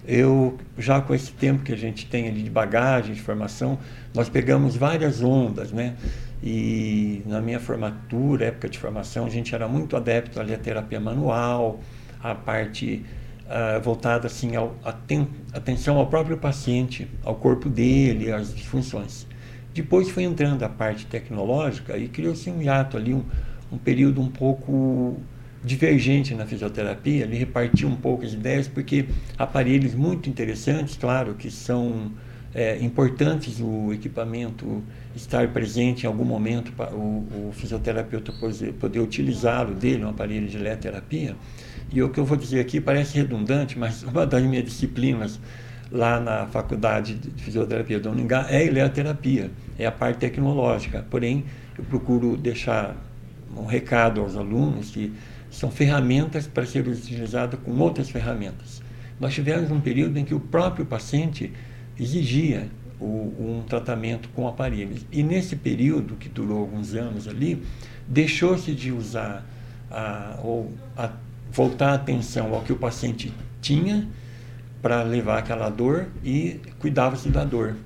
Eu, já com esse tempo que a gente tem ali de bagagem, de formação, nós pegamos várias ondas, né? E na minha formatura, época de formação, a gente era muito adepto ali à terapia manual, a parte uh, voltada assim ao aten atenção ao próprio paciente, ao corpo dele, às disfunções. Depois foi entrando a parte tecnológica e criou-se um hiato ali, um, um período um pouco divergente na fisioterapia, ele repartiu um pouco as ideias, porque aparelhos muito interessantes, claro, que são é, importantes o equipamento estar presente em algum momento para o, o fisioterapeuta poder, utilizá-lo dele, um aparelho de eletroterapia. E o que eu vou dizer aqui parece redundante, mas uma das minhas disciplinas lá na Faculdade de Fisioterapia do Uningá é a eletroterapia, é a parte tecnológica. Porém, eu procuro deixar um recado aos alunos que são ferramentas para serem utilizadas com outras ferramentas. Nós tivemos um período em que o próprio paciente exigia o, um tratamento com aparelhos. E nesse período, que durou alguns anos ali, deixou-se de usar a, ou a, voltar a atenção ao que o paciente tinha para levar aquela dor e cuidava-se da dor.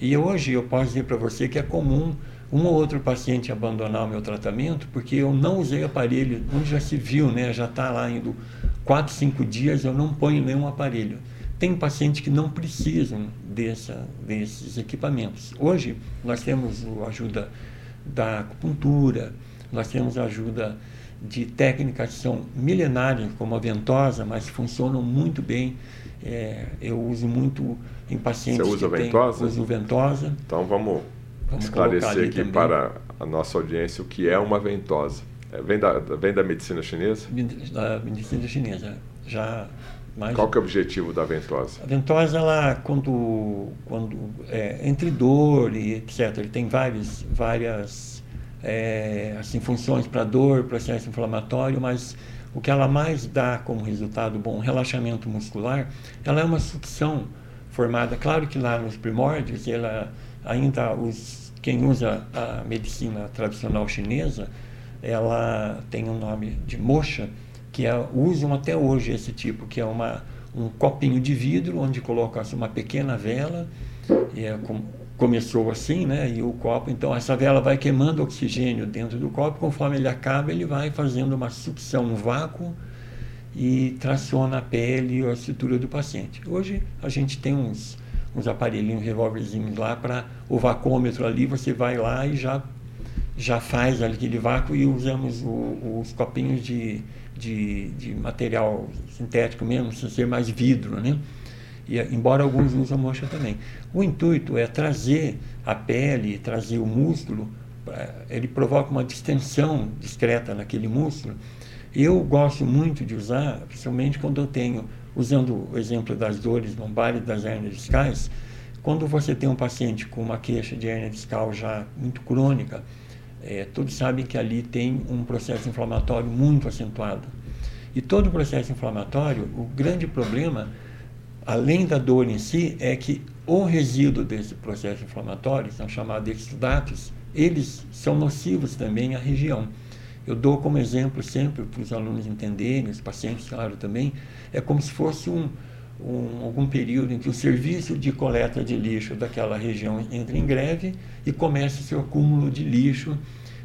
E hoje eu posso dizer para você que é comum um ou outro paciente abandonar o meu tratamento porque eu não usei aparelho, onde já se viu, né? Já está lá indo quatro, cinco dias, eu não ponho nenhum aparelho. Tem pacientes que não precisam dessa, desses equipamentos. Hoje nós temos a ajuda da acupuntura, nós temos a ajuda de técnicas que são milenares, como a ventosa, mas funcionam muito bem. É, eu uso muito em pacientes Você usa que ventosa? Têm, uso ventosa. Então vamos, vamos esclarecer aqui também. para a nossa audiência o que é uma ventosa. É, vem, da, vem da medicina chinesa? Da medicina chinesa. Já mais... Qual que é o objetivo da ventosa? A ventosa, ela, quando, quando é, entre dor e etc., ele tem vários, várias é, assim, funções para dor, processo inflamatório, mas o que ela mais dá como resultado bom, relaxamento muscular, ela é uma sucção formada, claro que lá nos primórdios, ela ainda os quem usa a medicina tradicional chinesa, ela tem o um nome de mocha, que é, usam até hoje esse tipo, que é uma, um copinho de vidro onde coloca-se uma pequena vela, é com, começou assim, né? E o copo, então essa vela vai queimando oxigênio dentro do copo, conforme ele acaba, ele vai fazendo uma sucção no vácuo e traciona a pele e a estrutura do paciente. Hoje a gente tem uns, uns aparelhinhos, revólverzinhos lá para o vacômetro ali, você vai lá e já já faz aquele vácuo e usamos o, os copinhos de de, de material sintético mesmo, sem ser mais vidro, né? E, embora alguns usam mocha também. O intuito é trazer a pele, trazer o músculo, ele provoca uma distensão discreta naquele músculo. Eu gosto muito de usar, principalmente quando eu tenho, usando o exemplo das dores lombares das hernias discais, quando você tem um paciente com uma queixa de hernia discal já muito crônica, é, todos sabem que ali tem um processo inflamatório muito acentuado. E todo processo inflamatório, o grande problema, além da dor em si, é que o resíduo desse processo inflamatório, são chamados exudatos, eles são nocivos também à região. Eu dou como exemplo sempre para os alunos entenderem, os pacientes, claro, também, é como se fosse um, um, algum período em que o serviço de coleta de lixo daquela região entra em greve e começa seu acúmulo de lixo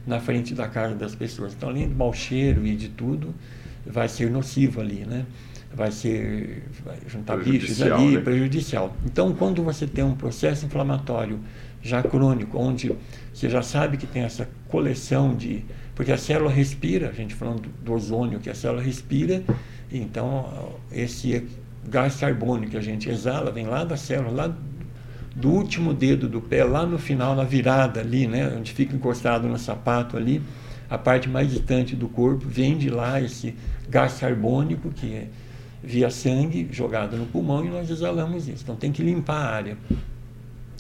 na frente da casa das pessoas. Então, além do mau cheiro e de tudo, vai ser nocivo ali, né? Vai ser, vai juntar bichos ali, né? prejudicial. Então, quando você tem um processo inflamatório já crônico, onde você já sabe que tem essa coleção de. Porque a célula respira, a gente falando do ozônio, que a célula respira, então esse gás carbônico que a gente exala vem lá da célula, lá do último dedo do pé, lá no final, na virada ali, né, onde fica encostado no sapato ali, a parte mais distante do corpo, vem de lá esse gás carbônico que é via sangue jogado no pulmão e nós exalamos isso. Então tem que limpar a área.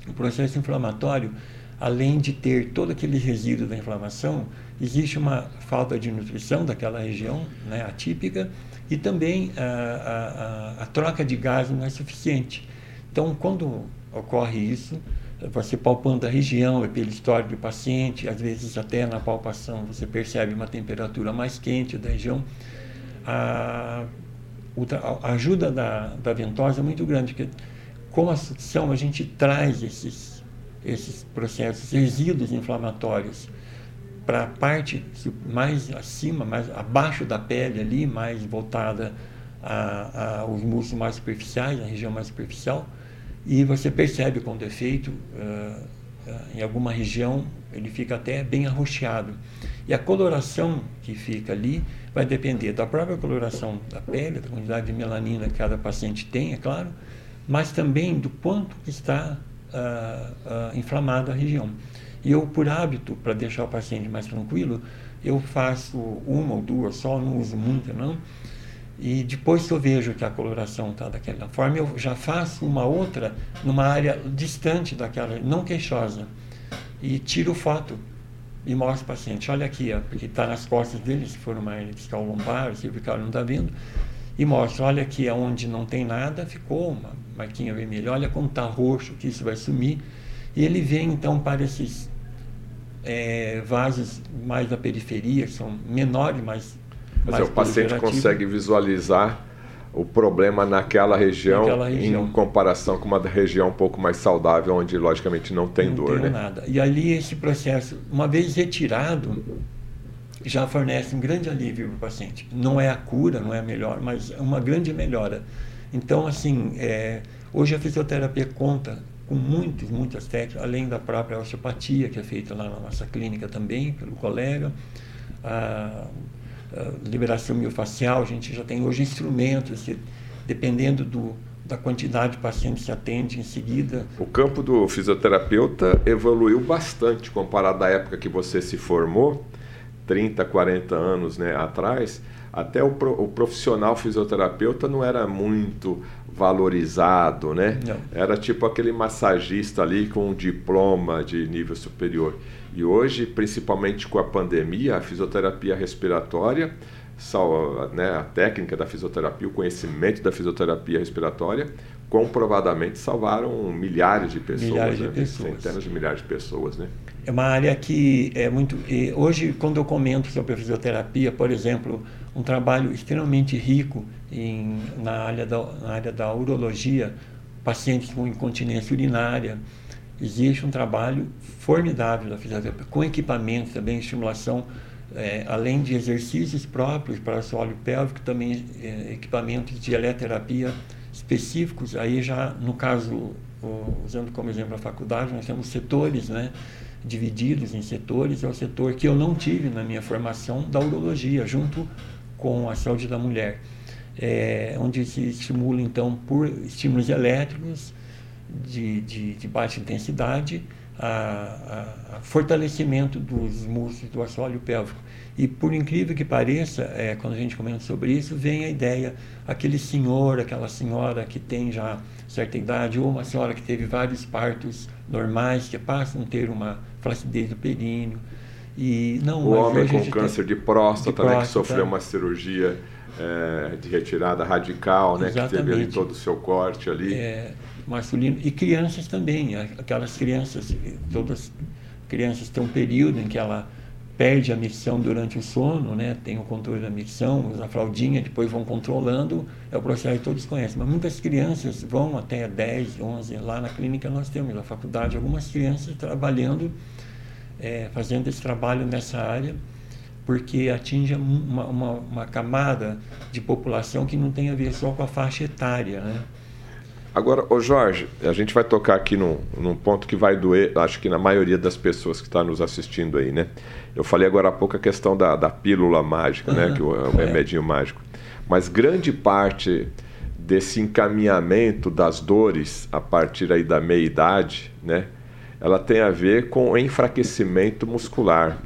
O processo inflamatório, além de ter todo aquele resíduo da inflamação, existe uma falta de nutrição daquela região né, atípica e também a, a, a, troca de gás não é suficiente. Então, quando ocorre isso, você palpando a região, pela história do paciente, às vezes até na palpação você percebe uma temperatura mais quente da região. A, a ajuda da, da ventosa é muito grande, porque com a sucção a gente traz esses, esses processos, resíduos inflamatórios para a parte mais acima, mais abaixo da pele ali, mais voltada aos músculos mais superficiais, a região mais superficial, e você percebe com defeito uh, uh, em alguma região ele fica até bem arroxeado. E a coloração que fica ali vai depender da própria coloração da pele, da quantidade de melanina que cada paciente tem, é claro, mas também do quanto está uh, inflamada a região. E eu, por hábito, para deixar o paciente mais tranquilo, eu faço uma ou duas só, não uso muita não. E depois que eu vejo que a coloração está daquela forma, eu já faço uma outra numa área distante daquela, não queixosa. E tiro foto e mostro o paciente. Olha aqui, ó, porque está nas costas dele, se for uma discal lombar, cervical, não está vendo. e mostra, olha aqui onde não tem nada, ficou uma marquinha vermelha, olha como está roxo, que isso vai sumir. E ele vem então para esses é, vasos mais da periferia, que são menores, mas. Mas mais o paciente consegue visualizar o problema naquela região, naquela região, em comparação com uma região um pouco mais saudável, onde logicamente não tem não dor, tem né? nada. E ali esse processo, uma vez retirado, já fornece um grande alívio para o paciente. Não é a cura, não é a melhor, mas é uma grande melhora. Então, assim, é, hoje a fisioterapia conta com muitas, muitas técnicas, além da própria osteopatia, que é feita lá na nossa clínica também, pelo colega, a, a liberação miofascial, a gente já tem hoje instrumentos, que, dependendo do, da quantidade de pacientes que atende em seguida. O campo do fisioterapeuta evoluiu bastante comparado à época que você se formou, 30, 40 anos né, atrás. Até o, o profissional fisioterapeuta não era muito valorizado, né? Não. Era tipo aquele massagista ali com um diploma de nível superior. E hoje, principalmente com a pandemia, a fisioterapia respiratória, né, a técnica da fisioterapia, o conhecimento da fisioterapia respiratória, comprovadamente salvaram milhares de pessoas, milhares né? de pessoas. centenas de milhares de pessoas, né? É uma área que é muito. Hoje, quando eu comento sobre a fisioterapia, por exemplo, um trabalho extremamente rico em, na, área da, na área da urologia, pacientes com incontinência urinária. Existe um trabalho formidável da fisioterapia, com equipamentos também, estimulação, é, além de exercícios próprios para assoalho pélvico, também é, equipamentos de eletroterapia específicos. Aí já, no caso, usando como exemplo a faculdade, nós temos setores, né? divididos em setores, é o setor que eu não tive na minha formação da urologia, junto com a saúde da mulher, é, onde se estimula então por estímulos elétricos de, de, de baixa intensidade a, a, fortalecimento dos músculos do assoalho pélvico. E por incrível que pareça, é, quando a gente comenta sobre isso, vem a ideia, aquele senhor, aquela senhora que tem já certa idade, ou uma senhora que teve vários partos normais, que passam a ter uma flacidez do períneo, e, não, o homem com câncer tem... de próstata, de próstata, né, que sofreu uma cirurgia é, de retirada radical, né, que teve ali todo o seu corte ali. É, masculino. E crianças também, aquelas crianças, todas crianças têm um período em que ela perde a micção durante o sono, né? tem o controle da micção, usa a fraldinha, depois vão controlando, é o processo que todos conhecem. Mas muitas crianças vão até 10, 11, lá na clínica nós temos, na faculdade, algumas crianças trabalhando é, fazendo esse trabalho nessa área, porque atinge uma, uma, uma, camada de população que não tem a ver só com a faixa etária. Né? Agora, ô Jorge, a gente vai tocar aqui num, num ponto que vai doer, acho que na maioria das pessoas que estão tá nos assistindo aí, né? Eu falei agora há pouco a questão da, da pílula mágica, né? Que o, o remedinho mágico. Mas grande parte desse encaminhamento das dores a partir aí da meia-idade, né? ela tem a ver com enfraquecimento muscular,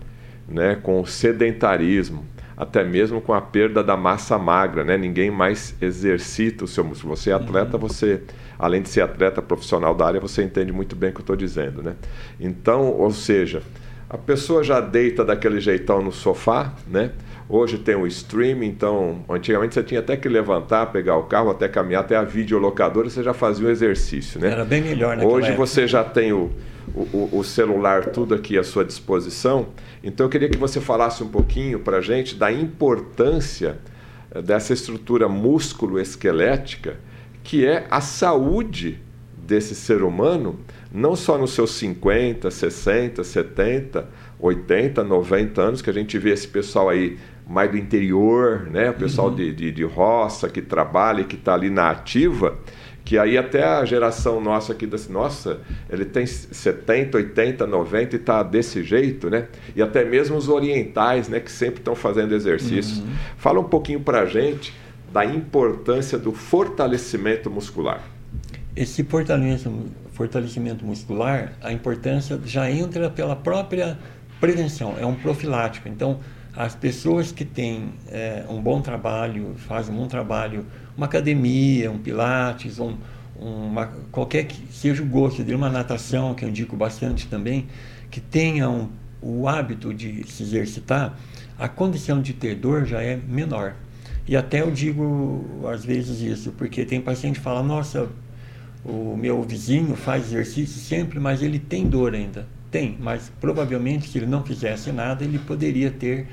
né, com o sedentarismo, até mesmo com a perda da massa magra, né? Ninguém mais exercita o seu músculo. Você é atleta, uhum. você, além de ser atleta profissional da área, você entende muito bem o que eu estou dizendo, né? Então, ou seja, a pessoa já deita daquele jeitão no sofá, né? Hoje tem o streaming, então antigamente você tinha até que levantar, pegar o carro, até caminhar até a videolocadora, você já fazia o exercício, né? Era bem melhor Hoje época. você já tem o, o, o, celular tudo aqui à sua disposição. Então eu queria que você falasse um pouquinho para a gente da importância eh, dessa estrutura músculo-esquelética, que é a saúde desse ser humano, não só nos seus 50, 60, 70, 80, 90 anos, que a gente vê esse pessoal aí mais do interior, né? o pessoal uhum. de, de, de roça que trabalha e que está ali na ativa que aí até a geração nossa aqui, desse, nossa, ele tem 70, 80, 90 e está desse jeito, né? E até mesmo os orientais, né, que sempre estão fazendo exercícios. Uhum. Fala um pouquinho para a gente da importância do fortalecimento muscular. Esse fortalecimento, fortalecimento muscular, a importância já entra pela própria prevenção, é um profilático. Então, as pessoas que têm é, um bom trabalho, fazem um bom trabalho uma academia, um pilates, um, uma, qualquer que seja o gosto de uma natação, que eu indico bastante também, que tenham o hábito de se exercitar, a condição de ter dor já é menor. E até eu digo às vezes isso, porque tem paciente que fala, nossa, o meu vizinho faz exercício sempre, mas ele tem dor ainda. Tem, mas provavelmente se ele não fizesse nada, ele poderia ter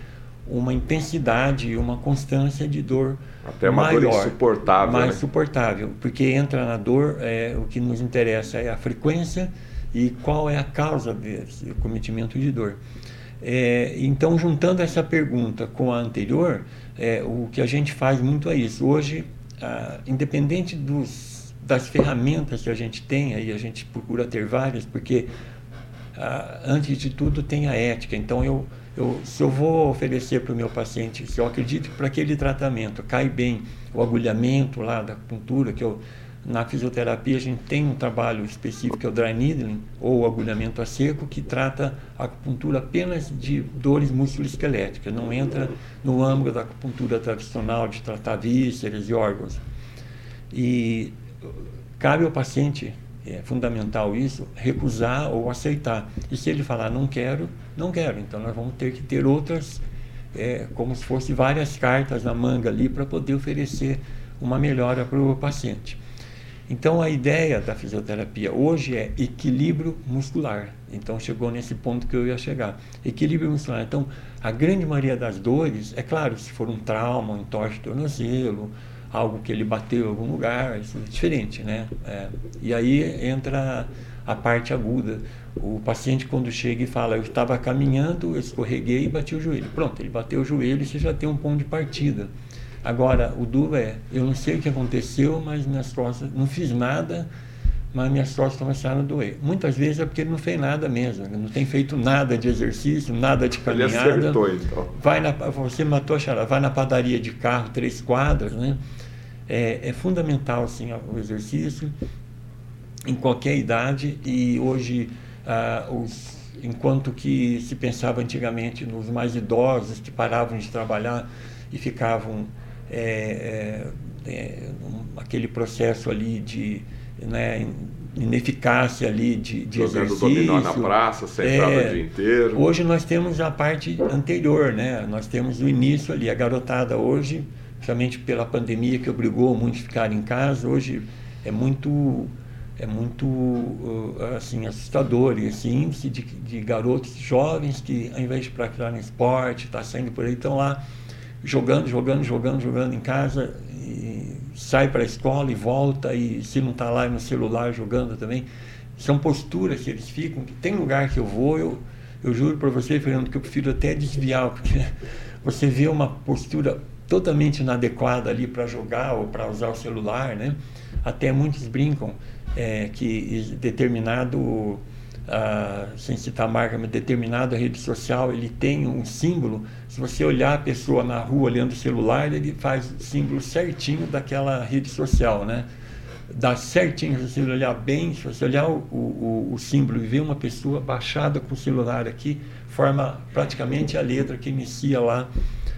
uma intensidade e uma constância de dor até uma maior, dor insuportável mais né? suportável porque entra na dor é, o que nos interessa é a frequência e qual é a causa desse cometimento de dor. É, então juntando essa pergunta com a anterior é, o que a gente faz muito é isso. Hoje ah, independente dos, das ferramentas que a gente tem aí a gente procura ter várias porque ah, antes de tudo tem a ética. Então eu eu, se eu vou oferecer para o meu paciente, se eu acredito que para aquele tratamento cai bem o agulhamento lá da acupuntura, que eu, na fisioterapia a gente tem um trabalho específico que é o dry needling, ou agulhamento a seco, que trata a acupuntura apenas de dores musculoesqueléticas, não entra no âmbito da acupuntura tradicional de tratar vísceras e órgãos. E cabe ao paciente é fundamental isso, recusar ou aceitar. E se ele falar não quero, não quero. Então nós vamos ter que ter outras, é, como se fosse várias cartas na manga ali para poder oferecer uma melhora para o paciente. Então a ideia da fisioterapia hoje é equilíbrio muscular. Então chegou nesse ponto que eu ia chegar. Equilíbrio muscular. Então a grande maioria das dores, é claro, se for um trauma, um entorse de tornozelo, algo que ele bateu em algum lugar, isso é diferente, né? É, e aí entra a parte aguda. O paciente quando chega e fala, eu estava caminhando, eu escorreguei e bati o joelho. Pronto, ele bateu o joelho e você já tem um ponto de partida. Agora, o duro é, eu não sei o que aconteceu, mas minhas costas, não fiz nada, mas minhas costas começaram a doer. Muitas vezes é porque ele não fez nada mesmo, não tem feito nada de exercício, nada de caminhada. Ele acertou, então. Vai na, você matou a charada, vai na padaria de carro, três quadras, né? É, é fundamental assim, o exercício em qualquer idade e hoje ah, os, enquanto que se pensava antigamente nos mais idosos que paravam de trabalhar e ficavam é, é, é aquele processo ali de né, ineficácia ali de, de Jogando exercício. dominó na praça, sentado é, o dia inteiro. Hoje nós temos a parte anterior, né? Nós temos o início ali, a garotada hoje justamente pela pandemia que obrigou muitos a ficar em casa, hoje é muito é muito uh, assim assustador esse índice de, de garotos jovens que ao invés de praticar esporte, está saindo por aí, estão lá jogando, jogando, jogando, jogando em casa e sai para a escola e volta e se não está lá no celular jogando também. São posturas que eles ficam. Tem lugar que eu vou, eu, eu juro para você, Fernando, que eu prefiro até desviar, porque você vê uma postura totalmente inadequada ali para jogar ou para usar o celular, né? Até muitos brincam é, que determinado, ah, sem citar marca, mas determinada rede social, ele tem um símbolo. Se você olhar a pessoa na rua olhando o celular, ele faz o símbolo certinho daquela rede social, né? Dá certinho, se você olhar bem, se você olhar o, o, o símbolo e ver uma pessoa baixada com o celular aqui, forma praticamente a letra que inicia lá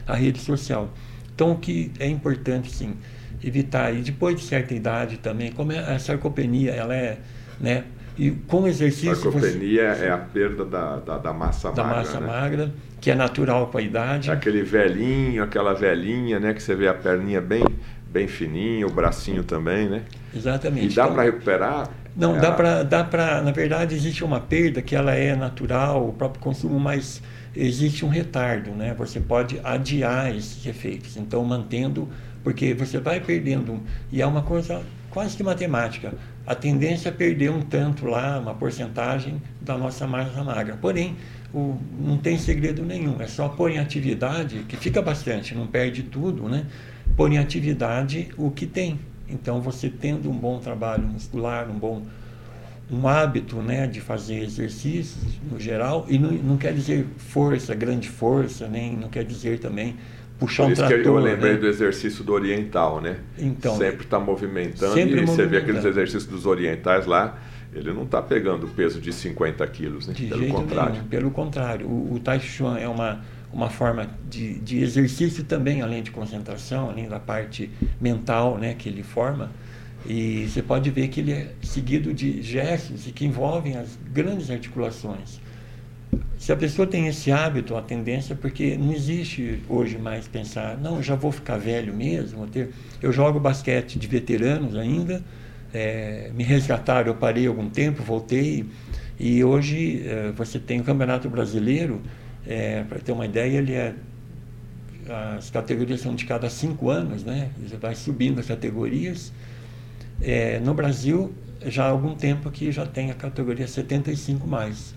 a rede social. Então, o que é importante, sim, evitar. E depois de certa idade também, como é a sarcopenia, ela é, né? E com exercício... Sarcopenia você... é a perda da, da, da massa da magra, Da massa né? magra, que é natural com a idade. É aquele velhinho, aquela velhinha, né? Que você vê a perninha bem, bem fininha, o bracinho também, né? Exatamente. E dá então, para recuperar? Não, é dá a... para... Na verdade, existe uma perda que ela é natural, o próprio consumo mais existe um retardo, né? Você pode adiar esses efeitos, então mantendo, porque você vai perdendo, e é uma coisa quase que matemática. A tendência é perder um tanto lá, uma porcentagem da nossa massa magra. Porém, o, não tem segredo nenhum, é só pôr em atividade, que fica bastante, não perde tudo, né? Pôr em atividade o que tem. Então, você tendo um bom trabalho muscular, um bom um hábito né, de fazer exercícios no geral, e não, não quer dizer força, grande força, nem não quer dizer também puxar Por isso um trator. Que eu lembrei né? do exercício do oriental, né? Então, sempre está movimentando sempre e você vê aqueles exercícios dos orientais lá, ele não está pegando peso de 50 quilos, né? De pelo contrário. Nenhum, pelo contrário, o, o Tai Chuan é uma uma forma de, de exercício também, além de concentração, além da parte mental, né, que ele forma. E você pode ver que ele é seguido de gestos e que envolvem as grandes articulações. se a pessoa tem esse hábito, a tendência, porque não existe hoje mais pensar, não, já vou ficar velho mesmo. Eu jogo basquete de veteranos ainda, é, me resgataram, eu parei algum tempo, voltei, e hoje é, você tem o Campeonato Brasileiro, é, para ter uma ideia, ele é. As categorias são de cada cinco anos, né? Você vai subindo as categorias. É, no Brasil, já há algum tempo que já tem a categoria 75 mais.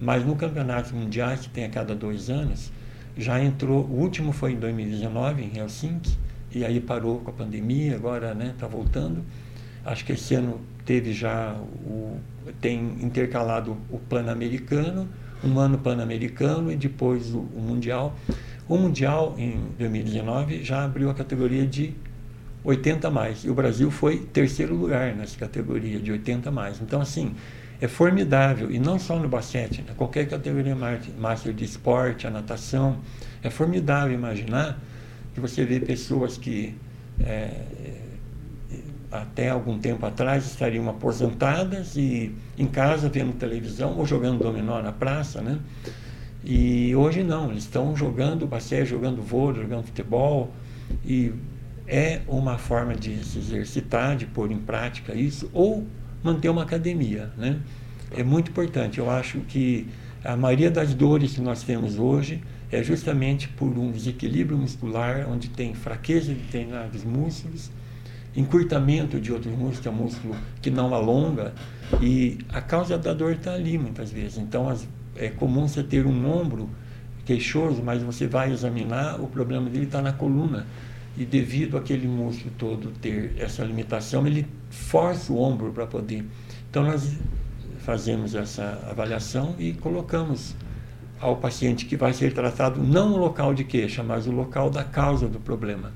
Mas no campeonato mundial, que tem a cada dois anos, já entrou, o último foi em 2019, em Helsinki, e aí parou com a pandemia, agora está né, tá voltando. Acho que esse ano teve já, o, tem intercalado o Pan-Americano, um ano Pan-Americano e depois o, o Mundial. O Mundial, em 2019, já abriu a categoria de 80 mais. E o Brasil foi terceiro lugar nessa categoria de 80 mais. Então, assim, é formidável, e não só no basquete, né? qualquer categoria master de esporte, a natação, é formidável imaginar que você vê pessoas que é, até algum tempo atrás estariam aposentadas e em casa vendo televisão ou jogando dominó na praça, né? E hoje não, eles estão jogando basquete, jogando vôlei, jogando futebol e é uma forma de se exercitar, de pôr em prática isso ou manter uma academia. Né? É muito importante. Eu acho que a maioria das dores que nós temos hoje é justamente por um desequilíbrio muscular, onde tem fraqueza de determinados músculos, encurtamento de outros músculos, que é um músculo que não alonga, e a causa da dor está ali muitas vezes. Então, as, é comum você ter um ombro queixoso, mas você vai examinar, o problema dele está na coluna e devido àquele músculo todo ter essa limitação, ele força o ombro para poder. Então nós fazemos essa avaliação e colocamos ao paciente que vai ser tratado não no local de queixa, mas no local da causa do problema.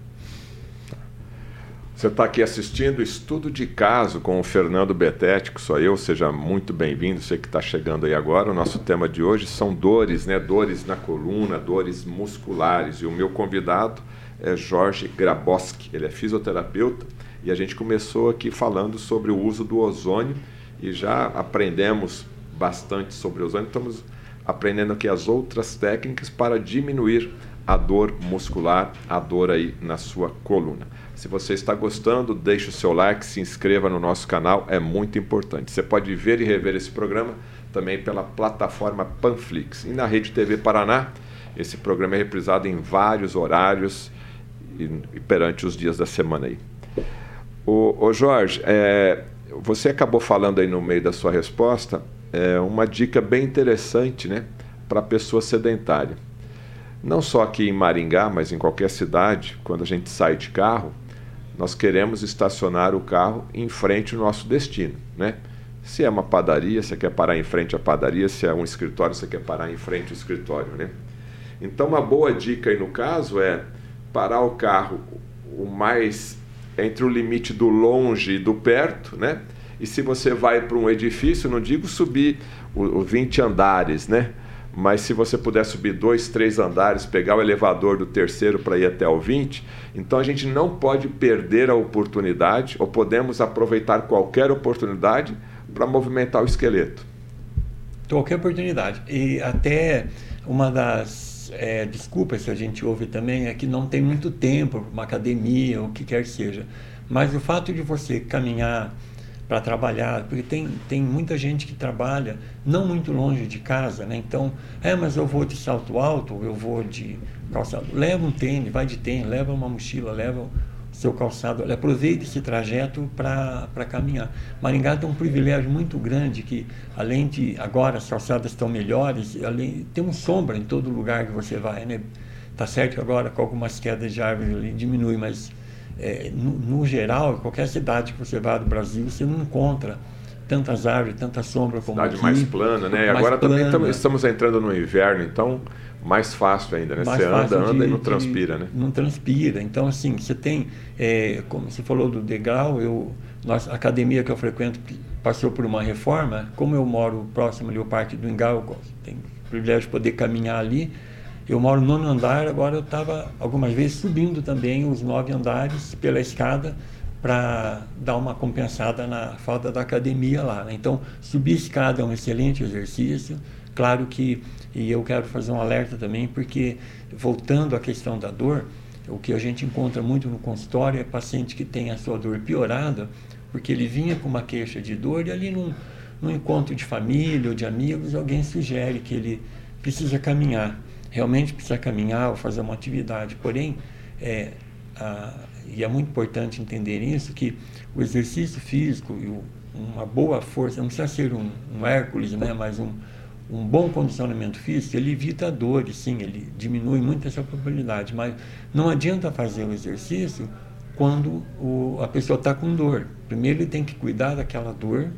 Você está aqui assistindo o estudo de caso com o Fernando Betético, sou eu, seja muito bem-vindo, você que está chegando aí agora. O nosso tema de hoje são dores, né? Dores na coluna, dores musculares. E o meu convidado é Jorge Graboski, ele é fisioterapeuta e a gente começou aqui falando sobre o uso do ozônio e já aprendemos bastante sobre ozônio, estamos aprendendo aqui as outras técnicas para diminuir a dor muscular, a dor aí na sua coluna. Se você está gostando, deixe o seu like, se inscreva no nosso canal, é muito importante. Você pode ver e rever esse programa também pela plataforma Panflix. E na Rede TV Paraná, esse programa é reprisado em vários horários e, perante os dias da semana aí. O, o Jorge, é, você acabou falando aí no meio da sua resposta é, uma dica bem interessante, né, para a pessoa sedentária. Não só aqui em Maringá, mas em qualquer cidade, quando a gente sai de carro, nós queremos estacionar o carro em frente ao nosso destino, né? Se é uma padaria, você quer parar em frente à padaria, se é um escritório, você quer parar em frente ao escritório, né? Então, uma boa dica aí no caso é parar o carro o mais entre o limite do longe e do perto, né? E se você vai para um edifício, não digo subir os 20 andares, né? Mas se você puder subir dois, três andares, pegar o elevador do terceiro para ir até o 20, então a gente não pode perder a oportunidade, ou podemos aproveitar qualquer oportunidade para movimentar o esqueleto. Qualquer oportunidade. E até uma das é, desculpas que a gente ouve também é que não tem muito tempo uma academia, o que quer que seja. Mas o fato de você caminhar para trabalhar, porque tem, tem muita gente que trabalha não muito longe de casa, né? Então, é, mas eu vou de salto alto, eu vou de calçado. Leva um tênis, vai de tênis, leva uma mochila, leva seu calçado. Olha, aproveite esse trajeto para caminhar. Maringá tem um privilégio muito grande que, além de agora as calçadas estão melhores, além, tem um sombra em todo lugar que você vai. Né? Tá certo que agora com algumas quedas de árvores ali diminui, mas é, no, no, geral, qualquer cidade que você vá do Brasil, você não encontra tantas árvores, tanta sombra como cidade aqui. mais plana, né? E agora plana. também estamos entrando no inverno, então mais fácil ainda, né? você anda, anda de, e não transpira, né? Não transpira. Então, assim, você tem, é, como você falou do degrau, eu, nossa, a academia que eu frequento passou por uma reforma. Como eu moro próximo ali ao Parque do Ingá, eu tenho o privilégio de poder caminhar ali. Eu moro no nono andar, agora eu estava algumas vezes subindo também os nove andares pela escada para dar uma compensada na falta da academia lá. Né? Então, subir escada é um excelente exercício Claro que, e eu quero fazer um alerta também, porque voltando à questão da dor, o que a gente encontra muito no consultório é paciente que tem a sua dor piorada, porque ele vinha com uma queixa de dor e ali num, num encontro de família ou de amigos, alguém sugere que ele precisa caminhar. Realmente precisa caminhar ou fazer uma atividade. Porém, é, a, e é muito importante entender isso, que o exercício físico e o, uma boa força, não precisa ser um, um Hércules, né, mas um, um bom condicionamento físico, ele evita dores, sim, ele diminui muito essa probabilidade, mas não adianta fazer o exercício quando o, a pessoa está com dor. Primeiro ele tem que cuidar daquela dor,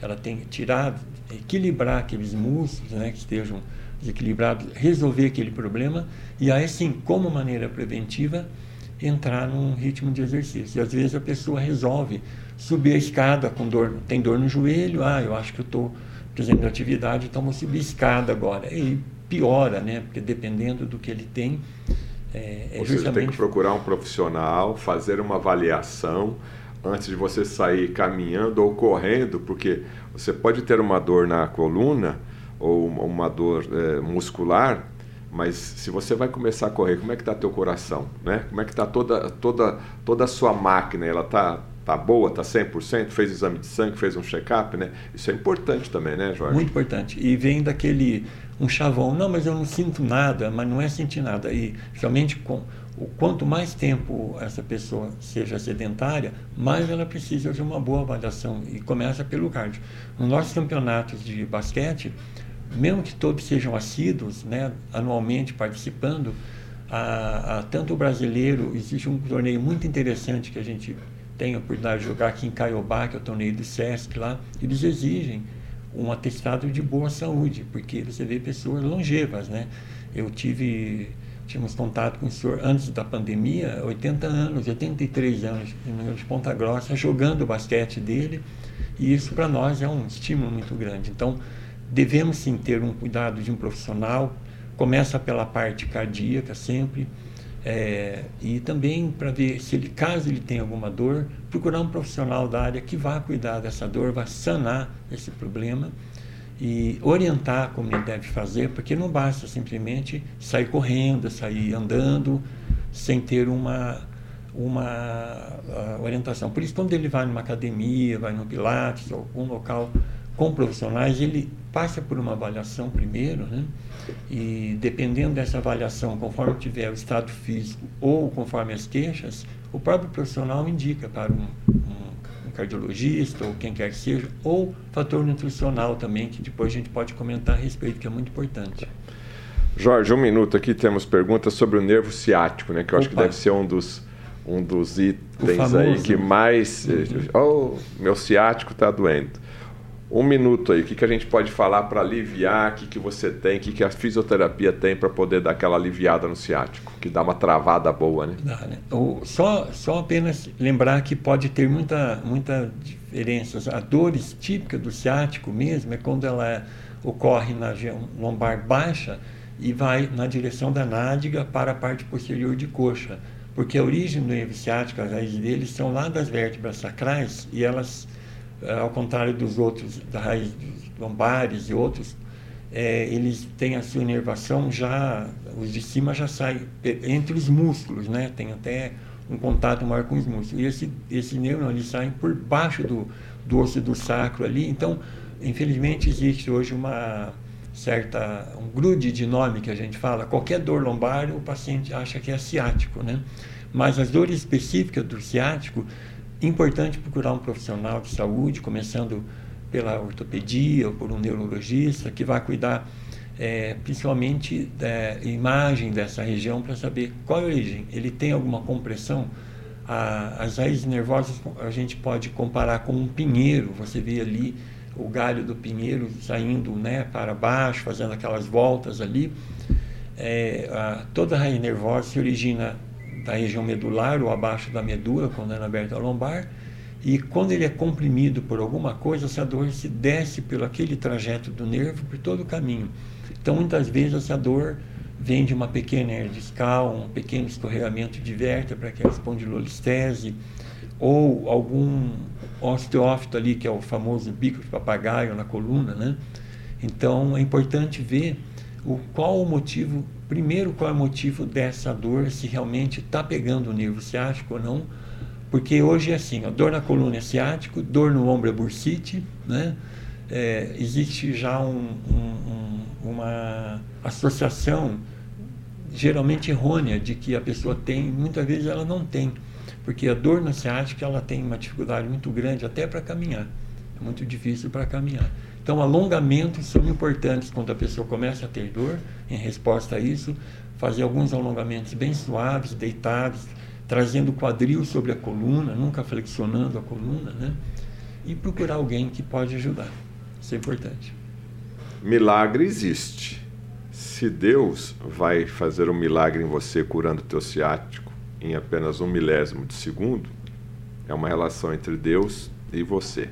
ela tem que tirar, equilibrar aqueles músculos né, que estejam desequilibrados, resolver aquele problema e aí sim, como maneira preventiva, entrar num ritmo de exercício. E às vezes a pessoa resolve subir a escada com dor, tem dor no joelho, ah, eu acho que eu estou exemplo, atividade, então vou subir escada agora. E piora, né? Porque dependendo do que ele tem. É, é Ou seja, justamente... tem que procurar um profissional, fazer uma avaliação antes de você sair caminhando ou correndo, porque você pode ter uma dor na coluna ou uma dor é, muscular, mas se você vai começar a correr, como é que está teu coração, né? Como é que está toda toda toda a sua máquina? Ela está tá boa, tá 100%, fez exame de sangue, fez um check-up, né? Isso é importante também, né, Jorge? Muito importante. E vem daquele um chavão, não, mas eu não sinto nada, mas não é sentir nada. E realmente com o quanto mais tempo essa pessoa seja sedentária, mais ela precisa de uma boa avaliação e começa pelo cardio. Nos nossos campeonatos de basquete, mesmo que todos sejam assíduos, né, anualmente participando, a, a, tanto o brasileiro, existe um torneio muito interessante que a gente tenho a oportunidade de jogar aqui em Caiobá, que é o torneio do Sesc lá, eles exigem um atestado de boa saúde, porque você vê pessoas longevas, né? Eu tive, tínhamos contato com o senhor antes da pandemia, 80 anos, 83 anos, de Ponta Grossa, jogando o basquete dele, e isso para nós é um estímulo muito grande. Então, devemos sim ter um cuidado de um profissional, começa pela parte cardíaca sempre, é, e também para ver se ele, caso ele tenha alguma dor, procurar um profissional da área que vá cuidar dessa dor, vá sanar esse problema e orientar como ele deve fazer, porque não basta simplesmente sair correndo, sair andando sem ter uma uma uh, orientação. Por isso, quando ele vai numa academia, vai no Pilates algum local com profissionais, ele passa por uma avaliação primeiro, né? E dependendo dessa avaliação, conforme tiver o estado físico ou conforme as queixas, o próprio profissional indica para um, um, um cardiologista ou quem quer que seja, ou fator nutricional também, que depois a gente pode comentar a respeito, que é muito importante. Jorge, um minuto aqui, temos perguntas sobre o nervo ciático, né? Que eu Opa. acho que deve ser um dos, um dos itens aí que mais. Uhum. Oh, meu ciático está doendo. Um minuto aí, o que, que a gente pode falar para aliviar, o que, que você tem, o que, que a fisioterapia tem para poder dar aquela aliviada no ciático, que dá uma travada boa, né? Dá, né? O, só, só apenas lembrar que pode ter muita, muita diferença. A dores típica do ciático mesmo é quando ela é, ocorre na lombar baixa e vai na direção da nádega para a parte posterior de coxa, porque a origem do nervo ciático, as raízes deles são lá das vértebras sacrais e elas ao contrário dos outros, da raiz dos lombares e outros, é, eles têm a sua inervação já, os de cima já saem entre os músculos, né? Tem até um contato maior com os músculos. E esse, esse neurônio, eles saem por baixo do, do osso do sacro ali. Então, infelizmente, existe hoje uma certa, um grude de nome que a gente fala. Qualquer dor lombar, o paciente acha que é ciático, né? Mas as dores específicas do ciático, Importante procurar um profissional de saúde, começando pela ortopedia ou por um neurologista, que vai cuidar é, principalmente da imagem dessa região para saber qual é a origem. Ele tem alguma compressão? A, as raízes nervosas a gente pode comparar com um pinheiro. Você vê ali o galho do pinheiro saindo né, para baixo, fazendo aquelas voltas ali. É, a, toda a raiz nervosa se origina da região medular ou abaixo da medula, quando é aberta lombar. E quando ele é comprimido por alguma coisa, essa dor se desce pelo aquele trajeto do nervo por todo o caminho. Então, muitas vezes, essa dor vem de uma pequena hernia discal, um pequeno escorregamento de vértebra, que é a espondilolistese, ou algum osteófito ali, que é o famoso bico de papagaio na coluna, né? Então é importante ver o, qual o motivo, primeiro qual é o motivo dessa dor, se realmente está pegando o nervo ciático ou não, porque hoje é assim, a dor na coluna é ciático, dor no ombro é bursite, né? É, existe já um, um, uma associação geralmente errônea de que a pessoa tem, muitas vezes ela não tem, porque a dor na ciática ela tem uma dificuldade muito grande até para caminhar, é muito difícil para caminhar. Então, alongamentos são importantes quando a pessoa começa a ter dor, em resposta a isso, fazer alguns alongamentos bem suaves, deitados, trazendo o quadril sobre a coluna, nunca flexionando a coluna, né? E procurar alguém que pode ajudar. Isso é importante. Milagre existe. Se Deus vai fazer um milagre em você curando o teu ciático em apenas um milésimo de segundo, é uma relação entre Deus e você.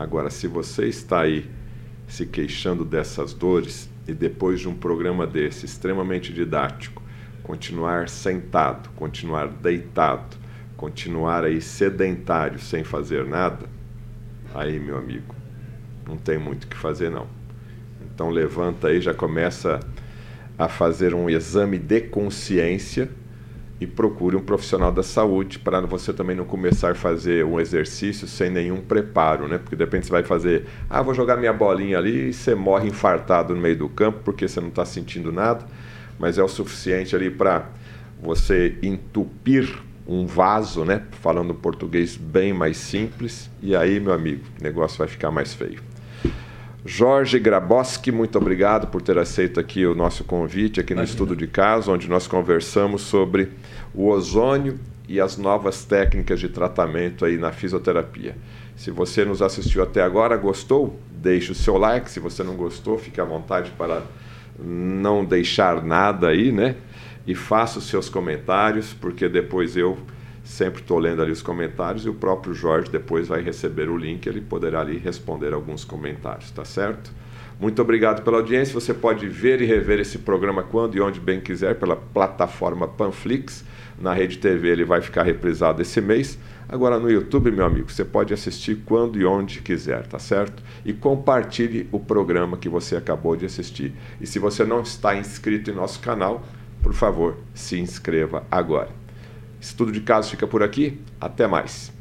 Agora, se você está aí se queixando dessas dores e depois de um programa desse extremamente didático, continuar sentado, continuar deitado, continuar aí sedentário sem fazer nada, aí, meu amigo, não tem muito o que fazer não. Então levanta aí, já começa a fazer um exame de consciência e procure um profissional da saúde para você também não começar a fazer um exercício sem nenhum preparo, né? Porque de repente você vai fazer, ah, vou jogar minha bolinha ali e você morre infartado no meio do campo porque você não está sentindo nada mas é o suficiente ali para você entupir um vaso, né? Falando português bem mais simples, e aí, meu amigo, o negócio vai ficar mais feio. Jorge Graboski, muito obrigado por ter aceito aqui o nosso convite aqui no Imagina. Estudo de Caso, onde nós conversamos sobre o ozônio e as novas técnicas de tratamento aí na fisioterapia. Se você nos assistiu até agora, gostou? Deixe o seu like. Se você não gostou, fique à vontade para não deixar nada aí, né? E faça os seus comentários, porque depois eu sempre estou lendo ali os comentários e o próprio Jorge depois vai receber o link, ele poderá ali responder alguns comentários, tá certo? Muito obrigado pela audiência. Você pode ver e rever esse programa quando e onde bem quiser pela plataforma Panflix. Na Rede TV ele vai ficar reprisado esse mês. Agora no YouTube, meu amigo, você pode assistir quando e onde quiser, tá certo? E compartilhe o programa que você acabou de assistir. E se você não está inscrito em nosso canal, por favor, se inscreva agora. Estudo de caso fica por aqui. Até mais.